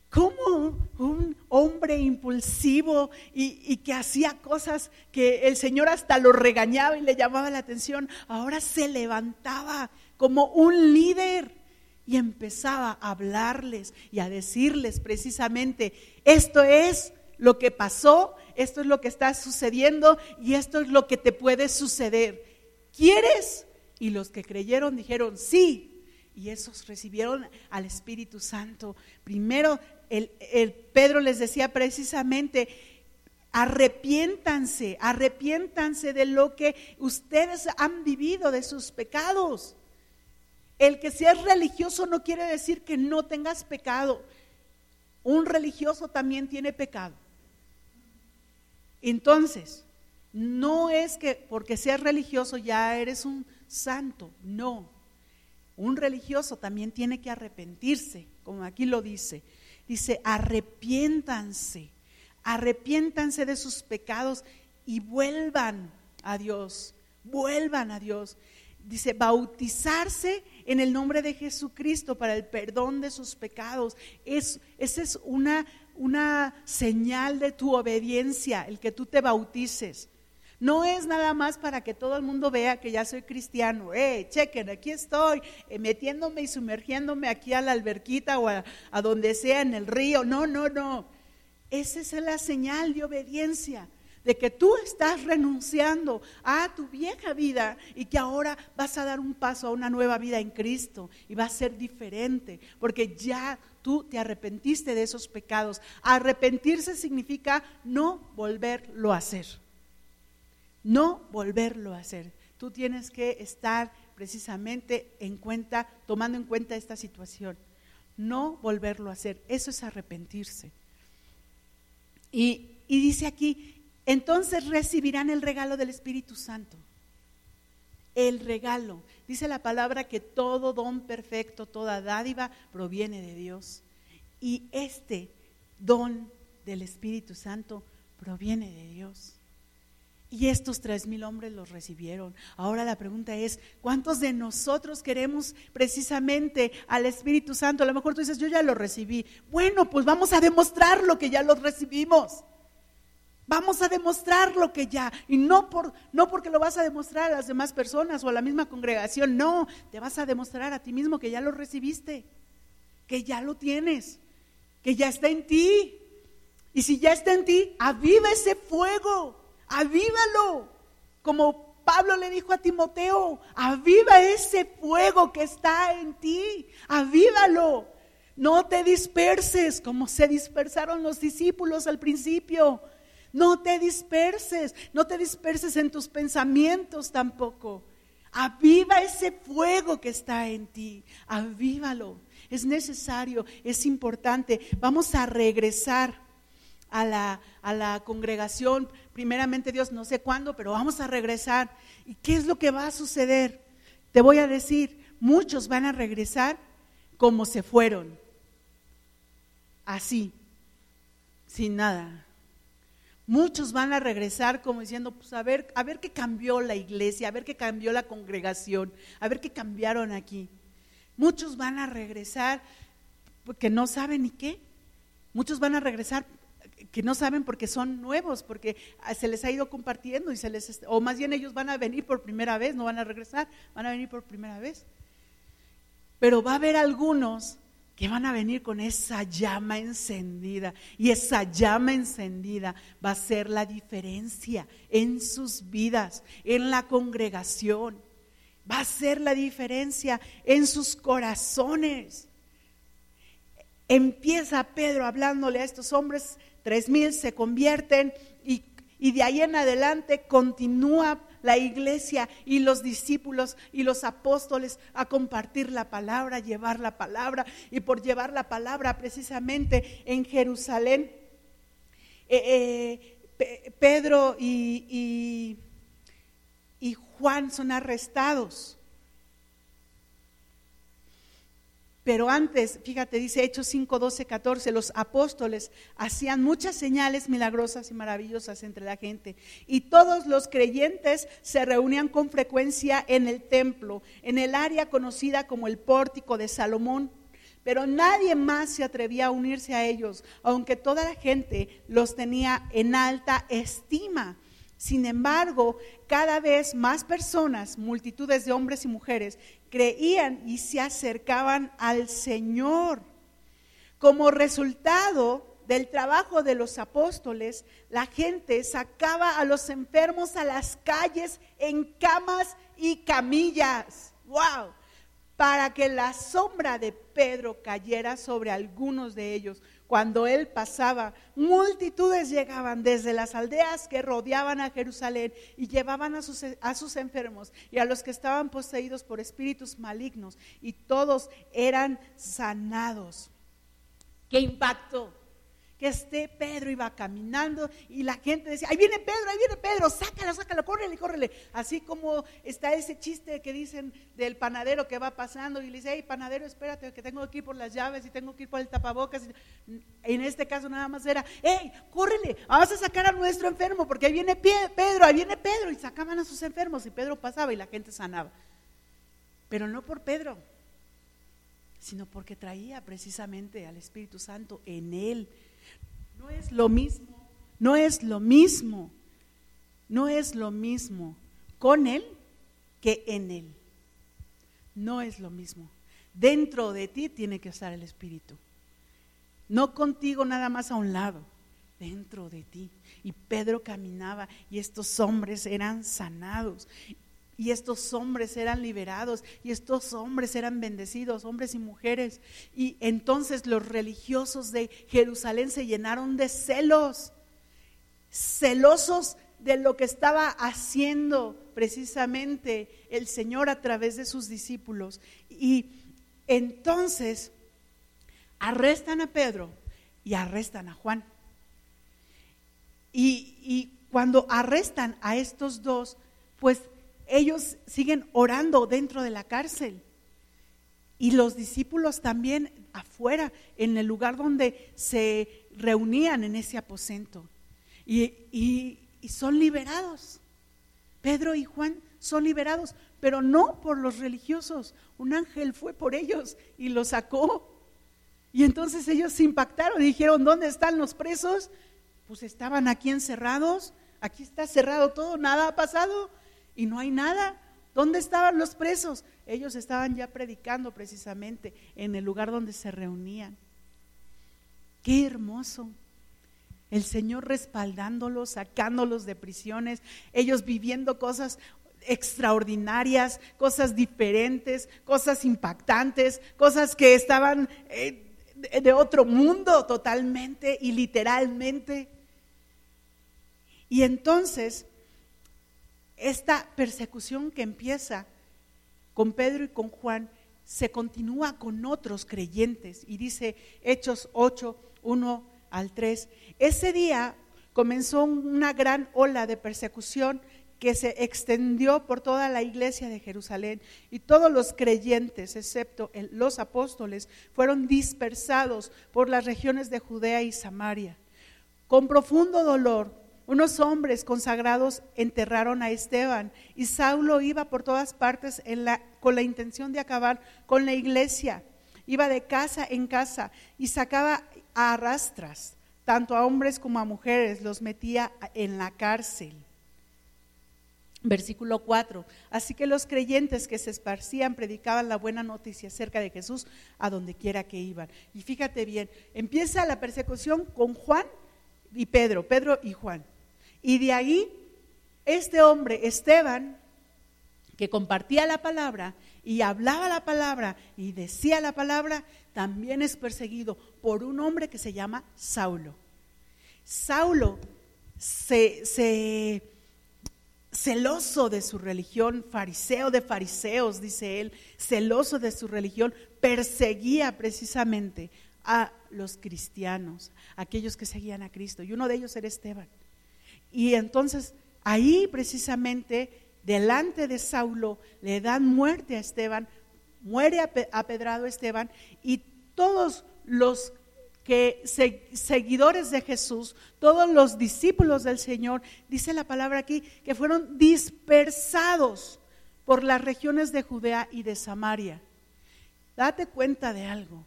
¿Cómo un hombre impulsivo y, que hacía cosas que el Señor hasta lo regañaba y le llamaba la atención, ahora se levantaba como un líder y empezaba a hablarles y a decirles precisamente, esto es lo que pasó, esto es lo que está sucediendo y esto es lo que te puede suceder. ¿Quieres? Y los que creyeron dijeron, sí. Y esos recibieron al Espíritu Santo. Primero, el, Pedro les decía precisamente, arrepiéntanse, arrepiéntanse de lo que ustedes han vivido, de sus pecados. El que seas religioso no quiere decir que no tengas pecado. Un religioso también tiene pecado. Entonces, no es que porque seas religioso ya eres un santo, no. Un religioso también tiene que arrepentirse, como aquí lo dice. Dice, arrepiéntanse, arrepiéntanse de sus pecados y vuelvan a Dios, vuelvan a Dios. Dice, bautizarse en el nombre de Jesucristo para el perdón de sus pecados. Es, esa es una, una señal de tu obediencia, el que tú te bautices. No es nada más para que todo el mundo vea que ya soy cristiano. Eh, chequen, aquí estoy, eh, metiéndome y sumergiéndome aquí a la alberquita o a, a donde sea en el río. No, no, no. Esa es la señal de obediencia de que tú estás renunciando a tu vieja vida y que ahora vas a dar un paso a una nueva vida en Cristo y va a ser diferente, porque ya tú te arrepentiste de esos pecados. Arrepentirse significa no volverlo a hacer. No volverlo a hacer. Tú tienes que estar precisamente en cuenta, tomando en cuenta esta situación. No volverlo a hacer. Eso es arrepentirse. Y, y dice aquí, entonces recibirán el regalo del Espíritu Santo. El regalo. Dice la palabra que todo don perfecto, toda dádiva proviene de Dios. Y este don del Espíritu Santo proviene de Dios. Y estos tres mil hombres los recibieron. Ahora la pregunta es, ¿cuántos de nosotros queremos precisamente al Espíritu Santo? A lo mejor tú dices, yo ya lo recibí. Bueno, pues vamos a demostrar lo que ya lo recibimos. Vamos a demostrar lo que ya, y no, por, no porque lo vas a demostrar a las demás personas o a la misma congregación, no, te vas a demostrar a ti mismo que ya lo recibiste, que ya lo tienes, que ya está en ti. Y si ya está en ti, aviva ese fuego, avívalo. Como Pablo le dijo a Timoteo, aviva ese fuego que está en ti, avívalo. No te disperses como se dispersaron los discípulos al principio. No te disperses, no te disperses en tus pensamientos tampoco. Aviva ese fuego que está en ti, avívalo. Es necesario, es importante. Vamos a regresar a la, a la congregación, primeramente Dios, no sé cuándo, pero vamos a regresar. ¿Y qué es lo que va a suceder? Te voy a decir, muchos van a regresar como se fueron, así, sin nada. Muchos van a regresar como diciendo, pues a ver, a ver qué cambió la iglesia, a ver qué cambió la congregación, a ver qué cambiaron aquí. Muchos van a regresar porque no saben ni qué. Muchos van a regresar que no saben porque son nuevos, porque se les ha ido compartiendo y se les o más bien ellos van a venir por primera vez, no van a regresar, van a venir por primera vez. Pero va a haber algunos que van a venir con esa llama encendida. Y esa llama encendida va a ser la diferencia en sus vidas, en la congregación. Va a ser la diferencia en sus corazones. empieza Pedro hablándole a estos hombres, tres mil se convierten y, y de ahí en adelante continúa la iglesia y los discípulos y los apóstoles a compartir la palabra, llevar la palabra. Y por llevar la palabra precisamente en Jerusalén, eh, eh, Pedro y, y Juan son arrestados. Pero antes, fíjate, dice Hechos 5, 12, 14, los apóstoles hacían muchas señales milagrosas y maravillosas entre la gente. Y todos los creyentes se reunían con frecuencia en el templo, en el área conocida como el pórtico de Salomón. Pero nadie más se atrevía a unirse a ellos, aunque toda la gente los tenía en alta estima. Sin embargo, cada vez más personas, multitudes de hombres y mujeres, creían y se acercaban al Señor. Como resultado del trabajo de los apóstoles, la gente sacaba a los enfermos a las calles en camas y camillas. ¡Wow! Para que la sombra de Pedro cayera sobre algunos de ellos cuando él pasaba, multitudes llegaban desde las aldeas que rodeaban a Jerusalén y llevaban a sus, a sus enfermos y a los que estaban poseídos por espíritus malignos y todos eran sanados. ¿Qué impacto? Que este Pedro iba caminando y la gente decía, ahí viene Pedro, ahí viene Pedro, sácalo, sácalo, córrele, córrele. Así como está ese chiste que dicen del panadero que va pasando y le dice, hey, panadero, espérate, que tengo que ir por las llaves y tengo que ir por el tapabocas. En este caso nada más era, hey, córrele, vamos a sacar a nuestro enfermo porque ahí viene Pedro, ahí viene Pedro. Y sacaban a sus enfermos y Pedro pasaba y la gente sanaba. Pero no por Pedro, sino porque traía precisamente al Espíritu Santo en él no es lo mismo, no es lo mismo, no es lo mismo con Él que en Él. No es lo mismo. Dentro de ti tiene que estar el Espíritu. No contigo nada más a un lado, dentro de ti. Y Pedro caminaba y estos hombres eran sanados. Y estos hombres eran liberados y estos hombres eran bendecidos, hombres y mujeres. Y entonces los religiosos de Jerusalén se llenaron de celos, celosos de lo que estaba haciendo precisamente el Señor a través de sus discípulos. Y entonces arrestan a Pedro y arrestan a Juan. Y, y cuando arrestan a estos dos, pues ellos siguen orando dentro de la cárcel. Y los discípulos también afuera, en el lugar donde se reunían en ese aposento. Y, son liberados. Pedro y Juan son liberados, pero no por los religiosos. Un ángel fue por ellos y los sacó. Y entonces ellos se impactaron y dijeron, ¿dónde están los presos? Pues estaban aquí encerrados, aquí está cerrado todo, nada ha pasado y no hay nada. ¿Dónde estaban los presos? Ellos estaban ya predicando precisamente en el lugar donde se reunían. Qué hermoso. El Señor respaldándolos, sacándolos de prisiones, ellos viviendo cosas extraordinarias, cosas diferentes, cosas impactantes, cosas que estaban eh, de otro mundo totalmente y literalmente. Y entonces esta persecución que empieza con Pedro y con Juan se continúa con otros creyentes. Y dice Hechos 8, 1 al 3. Ese día comenzó una gran ola de persecución que se extendió por toda la iglesia de Jerusalén y todos los creyentes, excepto los apóstoles, fueron dispersados por las regiones de Judea y Samaria. Con profundo dolor unos hombres consagrados enterraron a Esteban y Saulo iba por todas partes con la intención de acabar con la iglesia. Iba de casa en casa y sacaba a arrastras, tanto a hombres como a mujeres, los metía en la cárcel. Versículo 4. Así que los creyentes que se esparcían predicaban la buena noticia acerca de Jesús a donde quiera que iban. Y fíjate bien, empieza la persecución con Juan y Pedro, Pedro y Juan. Y de ahí, este hombre, Esteban, que compartía la palabra y hablaba la palabra y decía la palabra, también es perseguido por un hombre que se llama Saulo. Saulo, se, celoso de su religión, fariseo de fariseos, dice él, celoso de su religión, perseguía precisamente a los cristianos, aquellos que seguían a Cristo. Y uno de ellos era Esteban. Y entonces ahí precisamente delante de Saulo, le dan muerte a Esteban, muere apedrado Esteban y todos los que seguidores de Jesús, todos los discípulos del Señor, dice la palabra aquí, que fueron dispersados por las regiones de Judea y de Samaria. Date cuenta de algo.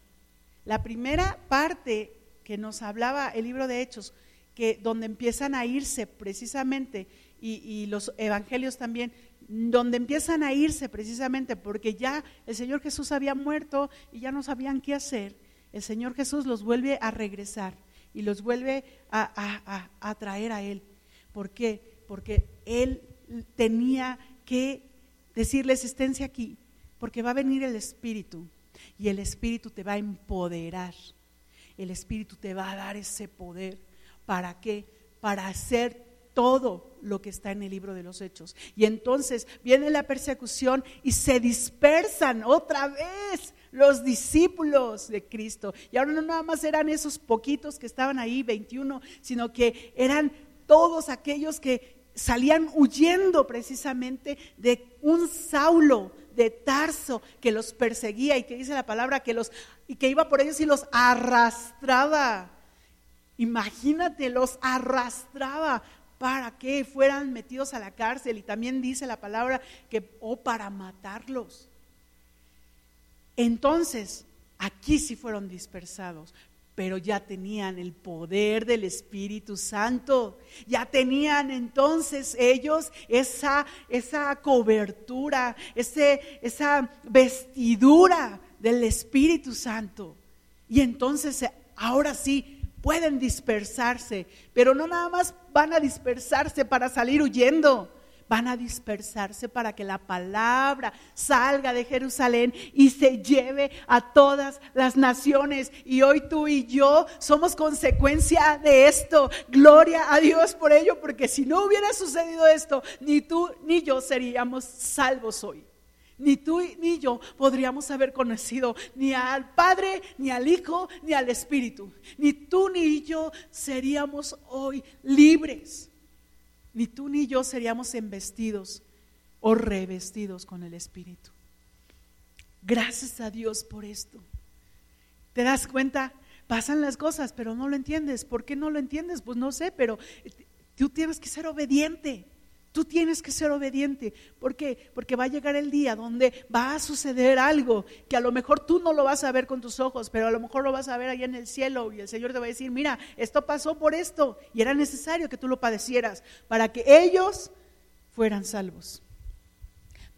La primera parte que nos hablaba el libro de Hechos, que donde empiezan a irse precisamente y, los evangelios también, donde empiezan a irse precisamente porque ya el Señor Jesús había muerto y ya no sabían qué hacer, el Señor Jesús los vuelve a regresar y los vuelve a, a, traer a Él. ¿Por qué? Porque Él tenía que decirles, esténse aquí, porque va a venir el Espíritu y el Espíritu te va a empoderar. El Espíritu te va a dar ese poder. ¿Para qué? Para hacer todo lo que está en el libro de los hechos. Y entonces viene la persecución y se dispersan otra vez los discípulos de Cristo. Y ahora no nada más eran esos poquitos que estaban ahí, 21, sino que eran todos aquellos que salían huyendo precisamente de un Saulo de Tarso que los perseguía y que dice la palabra que los y que iba por ellos y los arrastraba. Imagínate, los arrastraba para que fueran metidos a la cárcel y también dice la palabra que o para matarlos. Entonces, aquí sí fueron dispersados, pero ya tenían el poder del Espíritu Santo, ya tenían entonces ellos esa, esa cobertura, ese, esa vestidura del Espíritu Santo. Y entonces ahora sí pueden dispersarse, pero no nada más van a dispersarse para salir huyendo, van a dispersarse para que la palabra salga de Jerusalén y se lleve a todas las naciones. Y hoy tú y yo somos consecuencia de esto. Gloria a Dios por ello, porque si no hubiera sucedido esto, ni tú ni yo seríamos salvos hoy. Ni tú ni yo podríamos haber conocido ni al Padre, ni al Hijo, ni al Espíritu. Ni tú ni yo seríamos hoy libres. Ni tú ni yo seríamos embestidos o revestidos con el Espíritu. Gracias a Dios por esto. ¿Te das cuenta? Pasan las cosas, pero no lo entiendes. ¿Por qué no lo entiendes? Pues no sé, pero tú tienes que ser obediente. Tú tienes que ser obediente. ¿Por qué? Porque va a llegar el día donde va a suceder algo que a lo mejor tú no lo vas a ver con tus ojos, pero a lo mejor lo vas a ver allá en el cielo y el Señor te va a decir, mira, esto pasó por esto y era necesario que tú lo padecieras para que ellos fueran salvos,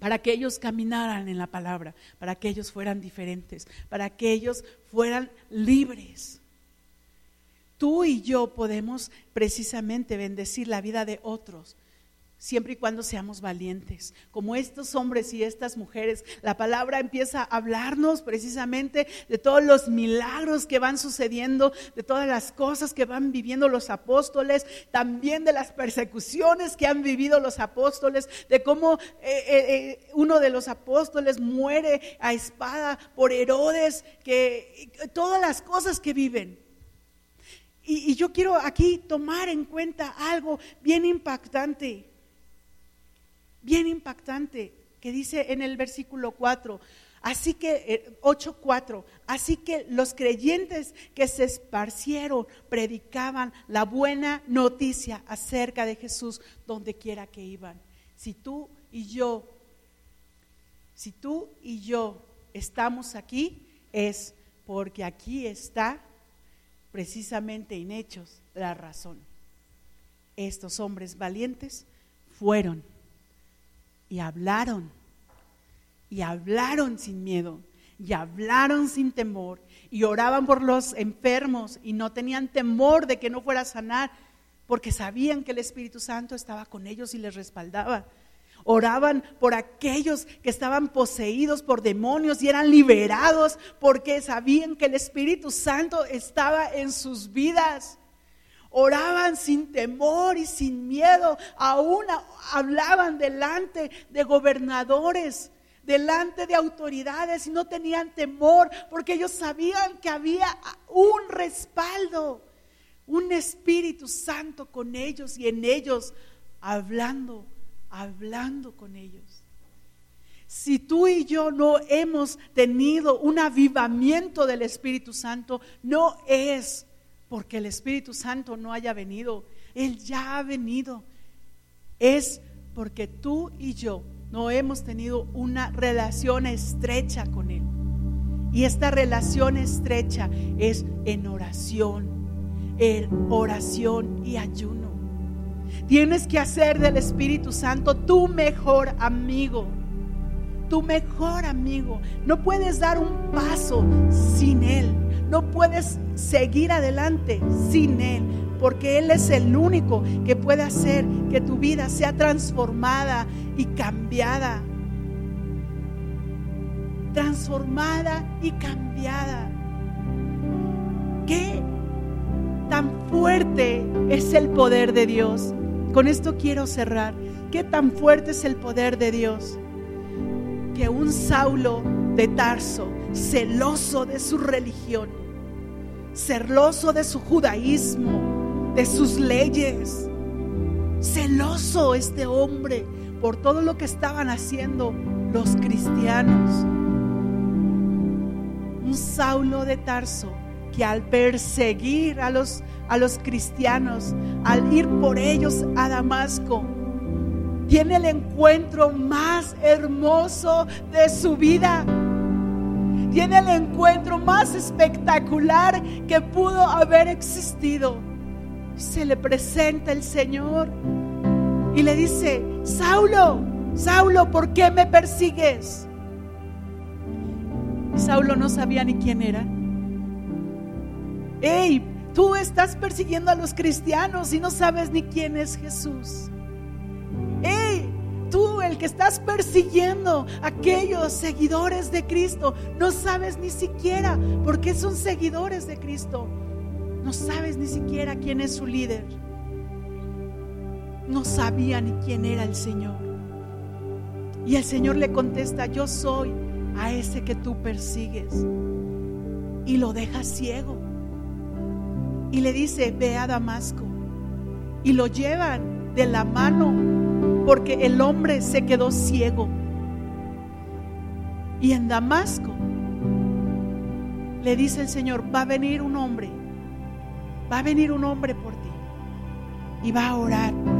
para que ellos caminaran en la palabra, para que ellos fueran diferentes, para que ellos fueran libres. Tú y yo podemos precisamente bendecir la vida de otros siempre y cuando seamos valientes. Como estos hombres y estas mujeres, la palabra empieza a hablarnos precisamente de todos los milagros que van sucediendo, de todas las cosas que van viviendo los apóstoles, también de las persecuciones que han vivido los apóstoles, de cómo eh, eh, eh, uno de los apóstoles muere a espada por Herodes, que todas las cosas que viven. y yo quiero aquí tomar en cuenta algo bien impactante bien impactante que dice en el versículo 4. Así que, 8.4, eh, así que los creyentes que se esparcieron predicaban la buena noticia acerca de Jesús donde quiera que iban. Si tú y yo, si tú y yo estamos aquí, es porque aquí está precisamente en hechos la razón. Estos hombres valientes fueron y hablaron, y hablaron sin miedo, y hablaron sin temor, y oraban por los enfermos, y no tenían temor de que no fuera a sanar, porque sabían que el Espíritu Santo estaba con ellos y les respaldaba. Oraban por aquellos que estaban poseídos por demonios y eran liberados porque sabían que el Espíritu Santo estaba en sus vidas. Oraban sin temor y sin miedo. Aún hablaban delante de gobernadores, delante de autoridades y no tenían temor porque ellos sabían que había un respaldo, un Espíritu Santo con ellos y en ellos hablando hablando con ellos. Si tú y yo no hemos tenido un avivamiento del Espíritu Santo, no es porque el Espíritu Santo no haya venido, Él ya ha venido. Es porque tú y yo no hemos tenido una relación estrecha con Él. Y esta relación estrecha es en oración, en oración y ayuno. Tienes que hacer del Espíritu Santo tu mejor amigo. Tu mejor amigo. No puedes dar un paso sin Él. No puedes seguir adelante sin Él. Porque Él es el único que puede hacer que tu vida sea transformada y cambiada. Transformada y cambiada. ¿Qué tan fuerte es el poder de Dios? Con esto quiero cerrar. ¿Qué tan fuerte es el poder de Dios? Que un Saulo de Tarso, celoso de su religión, celoso de su judaísmo, de sus leyes, celoso este hombre por todo lo que estaban haciendo los cristianos. Un Saulo de Tarso que al perseguir a los a los cristianos al ir por ellos a Damasco. Tiene el encuentro más hermoso de su vida. Tiene el encuentro más espectacular que pudo haber existido. Se le presenta el Señor y le dice, Saulo, Saulo, ¿por qué me persigues? Saulo no sabía ni quién era. ¡Ey! Tú estás persiguiendo a los cristianos y no sabes ni quién es Jesús. El que estás persiguiendo aquellos seguidores de Cristo, no sabes ni siquiera por qué son seguidores de Cristo. No sabes ni siquiera quién es su líder. No sabía ni quién era el Señor. Y el Señor le contesta, yo soy a ese que tú persigues. Y lo deja ciego y le dice, ve a Damasco. Y lo llevan de la mano porque el hombre se quedó ciego. Y en Damasco le dice el Señor, va a venir un hombre, va a venir un hombre por ti y va a orar por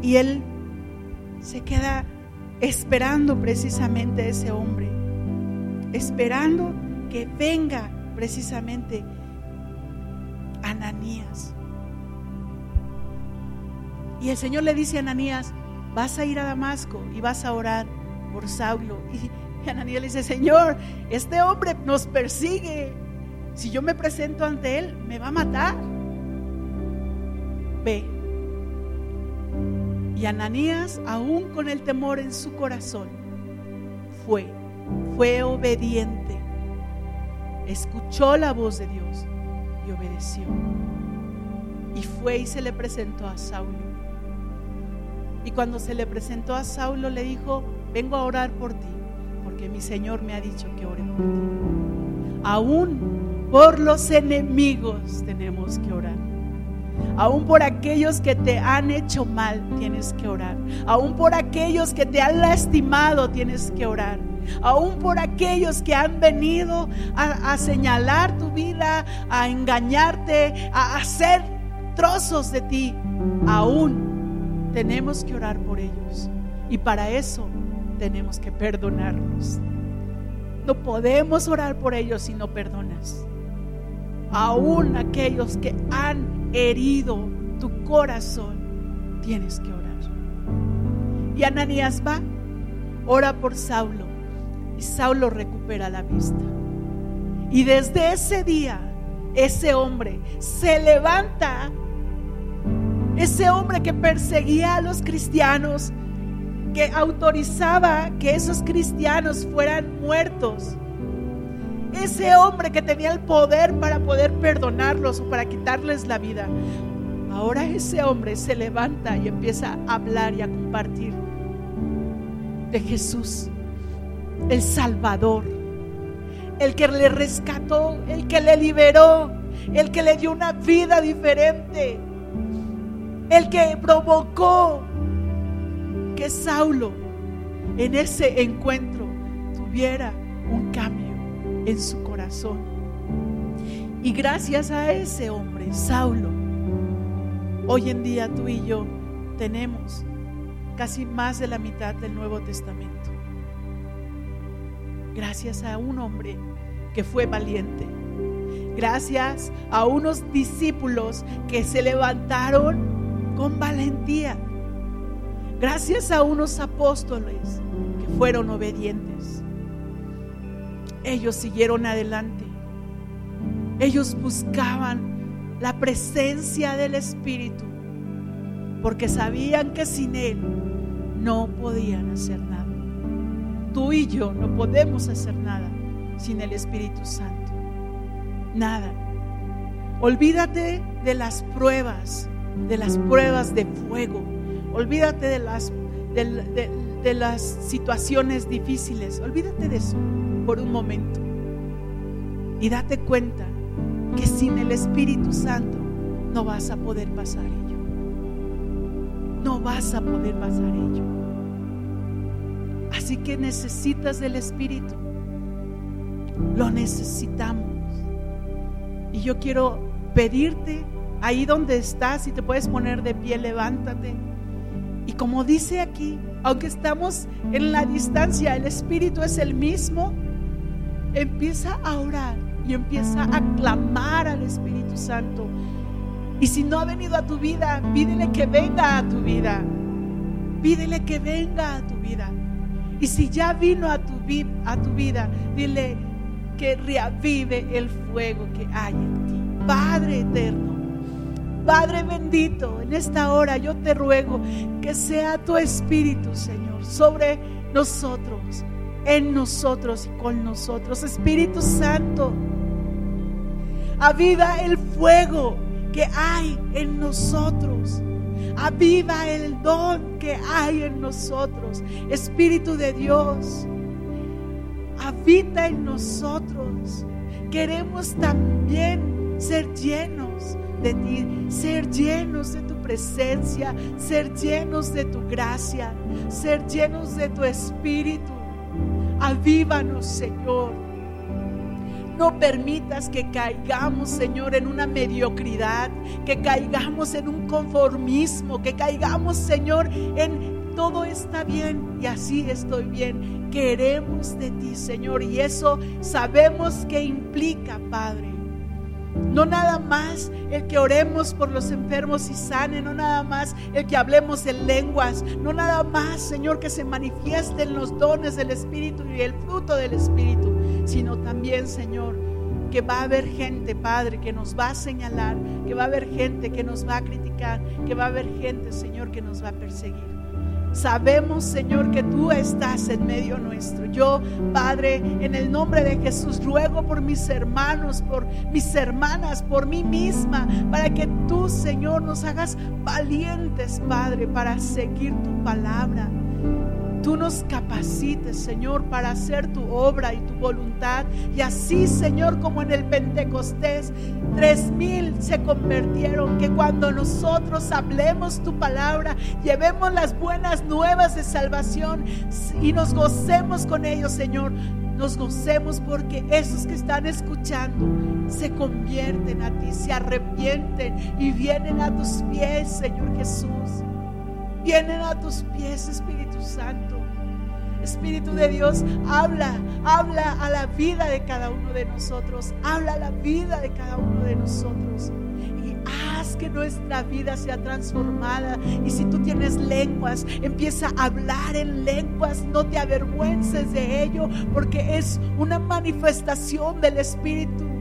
ti. Y él se queda esperando precisamente a ese hombre, esperando que venga precisamente Ananías. Y el Señor le dice a Ananías, vas a ir a Damasco y vas a orar por Saulo. Y Ananías le dice, Señor, este hombre nos persigue. Si yo me presento ante él, me va a matar. Ve. Y Ananías, aún con el temor en su corazón, fue, fue obediente escuchó la voz de Dios y obedeció. Y fue y se le presentó a Saulo. Y cuando se le presentó a Saulo le dijo, vengo a orar por ti, porque mi Señor me ha dicho que ore por ti. Aún por los enemigos tenemos que orar. Aún por aquellos que te han hecho mal tienes que orar. Aún por aquellos que te han lastimado tienes que orar aún por aquellos que han venido a, señalar tu vida, a engañarte, a hacer trozos de ti, aún tenemos que orar por ellos. Y para eso tenemos que perdonarnos. No podemos orar por ellos si no perdonas. Aún aquellos que han herido tu corazón, tienes que orar. Y Ananías va, ora por Saulo. Y Saulo recupera la vista. Y desde ese día, ese hombre se levanta Ese hombre que perseguía a los cristianos, que autorizaba que esos cristianos fueran muertos. Ese hombre que tenía el poder para poder perdonarlos o para quitarles la vida. Ahora ese hombre se levanta y empieza a hablar y a compartir de Jesús, el Salvador, el que le rescató, el que le liberó, el que le dio una vida diferente, el que provocó que Saulo en ese encuentro tuviera un cambio en su corazón. Y gracias a ese hombre, Saulo, hoy en día tú y yo tenemos casi más de la mitad del Nuevo Testamento. Gracias a un hombre que fue valiente. Gracias a unos discípulos que se levantaron con valentía. Gracias a unos apóstoles que fueron obedientes. Ellos siguieron adelante. Ellos buscaban la presencia del Espíritu porque sabían que sin Él no podían hacer nada. Tú y yo no podemos hacer nada sin el Espíritu Santo. Nada. Olvídate de las pruebas, de las pruebas de fuego. Olvídate de las, de, las situaciones difíciles. Olvídate de eso por un momento. Y date cuenta que sin el Espíritu Santo no vas a poder pasar ello. No vas a poder pasar ello. Así que necesitas del Espíritu. Lo necesitamos. Y yo quiero pedirte, ahí donde estás, si te puedes poner de pie, levántate. Y como dice aquí, aunque estamos en la distancia, el Espíritu es el mismo, empieza a orar y empieza a clamar al Espíritu Santo. Y si no ha venido a tu vida, pídele que venga a tu vida. Pídele que venga a tu vida. Y si ya vino a tu, a tu vida, dile que reavive el fuego que hay en ti. Padre eterno, Padre bendito, en esta hora yo te ruego que sea tu Espíritu, Señor, sobre nosotros, en nosotros y con nosotros. Espíritu Santo, aviva el fuego que hay en nosotros. Aviva el don que hay en nosotros. Espíritu de Dios, habita en nosotros. Queremos también ser llenos de ti, ser llenos de tu presencia, ser llenos de tu gracia, ser llenos de tu espíritu. Avívanos, Señor. No permitas que caigamos, Señor, en una mediocridad, que caigamos en un conformismo, que caigamos, Señor, en todo está bien y así estoy bien. Queremos de ti, Señor, y eso sabemos que implica, Padre. No nada más el que oremos por los enfermos y sanen, no nada más el que hablemos en lenguas, no nada más, Señor, que se manifiesten los dones del Espíritu y el fruto del Espíritu, sino también, Señor, que va a haber gente, Padre, que nos va a señalar, que va a haber gente que nos va a criticar, que va a haber gente, Señor, que nos va a perseguir. Sabemos, Señor, que tú estás en medio nuestro. Yo, Padre, en el nombre de Jesús, ruego por mis hermanos, por mis hermanas, por mí misma, para que tú, Señor, nos hagas valientes, Padre, para seguir tu palabra tú nos capacites, Señor, para hacer tu obra y tu voluntad. Y así, Señor, como en el Pentecostés, tres mil se convirtieron. Que cuando nosotros hablemos tu palabra, llevemos las buenas nuevas de salvación y nos gocemos con ellos, Señor. Nos gocemos porque esos que están escuchando se convierten a ti, se arrepienten y vienen a tus pies, Señor Jesús. Vienen a tus pies, Espíritu Santo. Espíritu de Dios, habla, habla a la vida de cada uno de nosotros. Habla a la vida de cada uno de nosotros. Y haz que nuestra vida sea transformada. Y si tú tienes lenguas, empieza a hablar en lenguas. No te avergüences de ello, porque es una manifestación del Espíritu.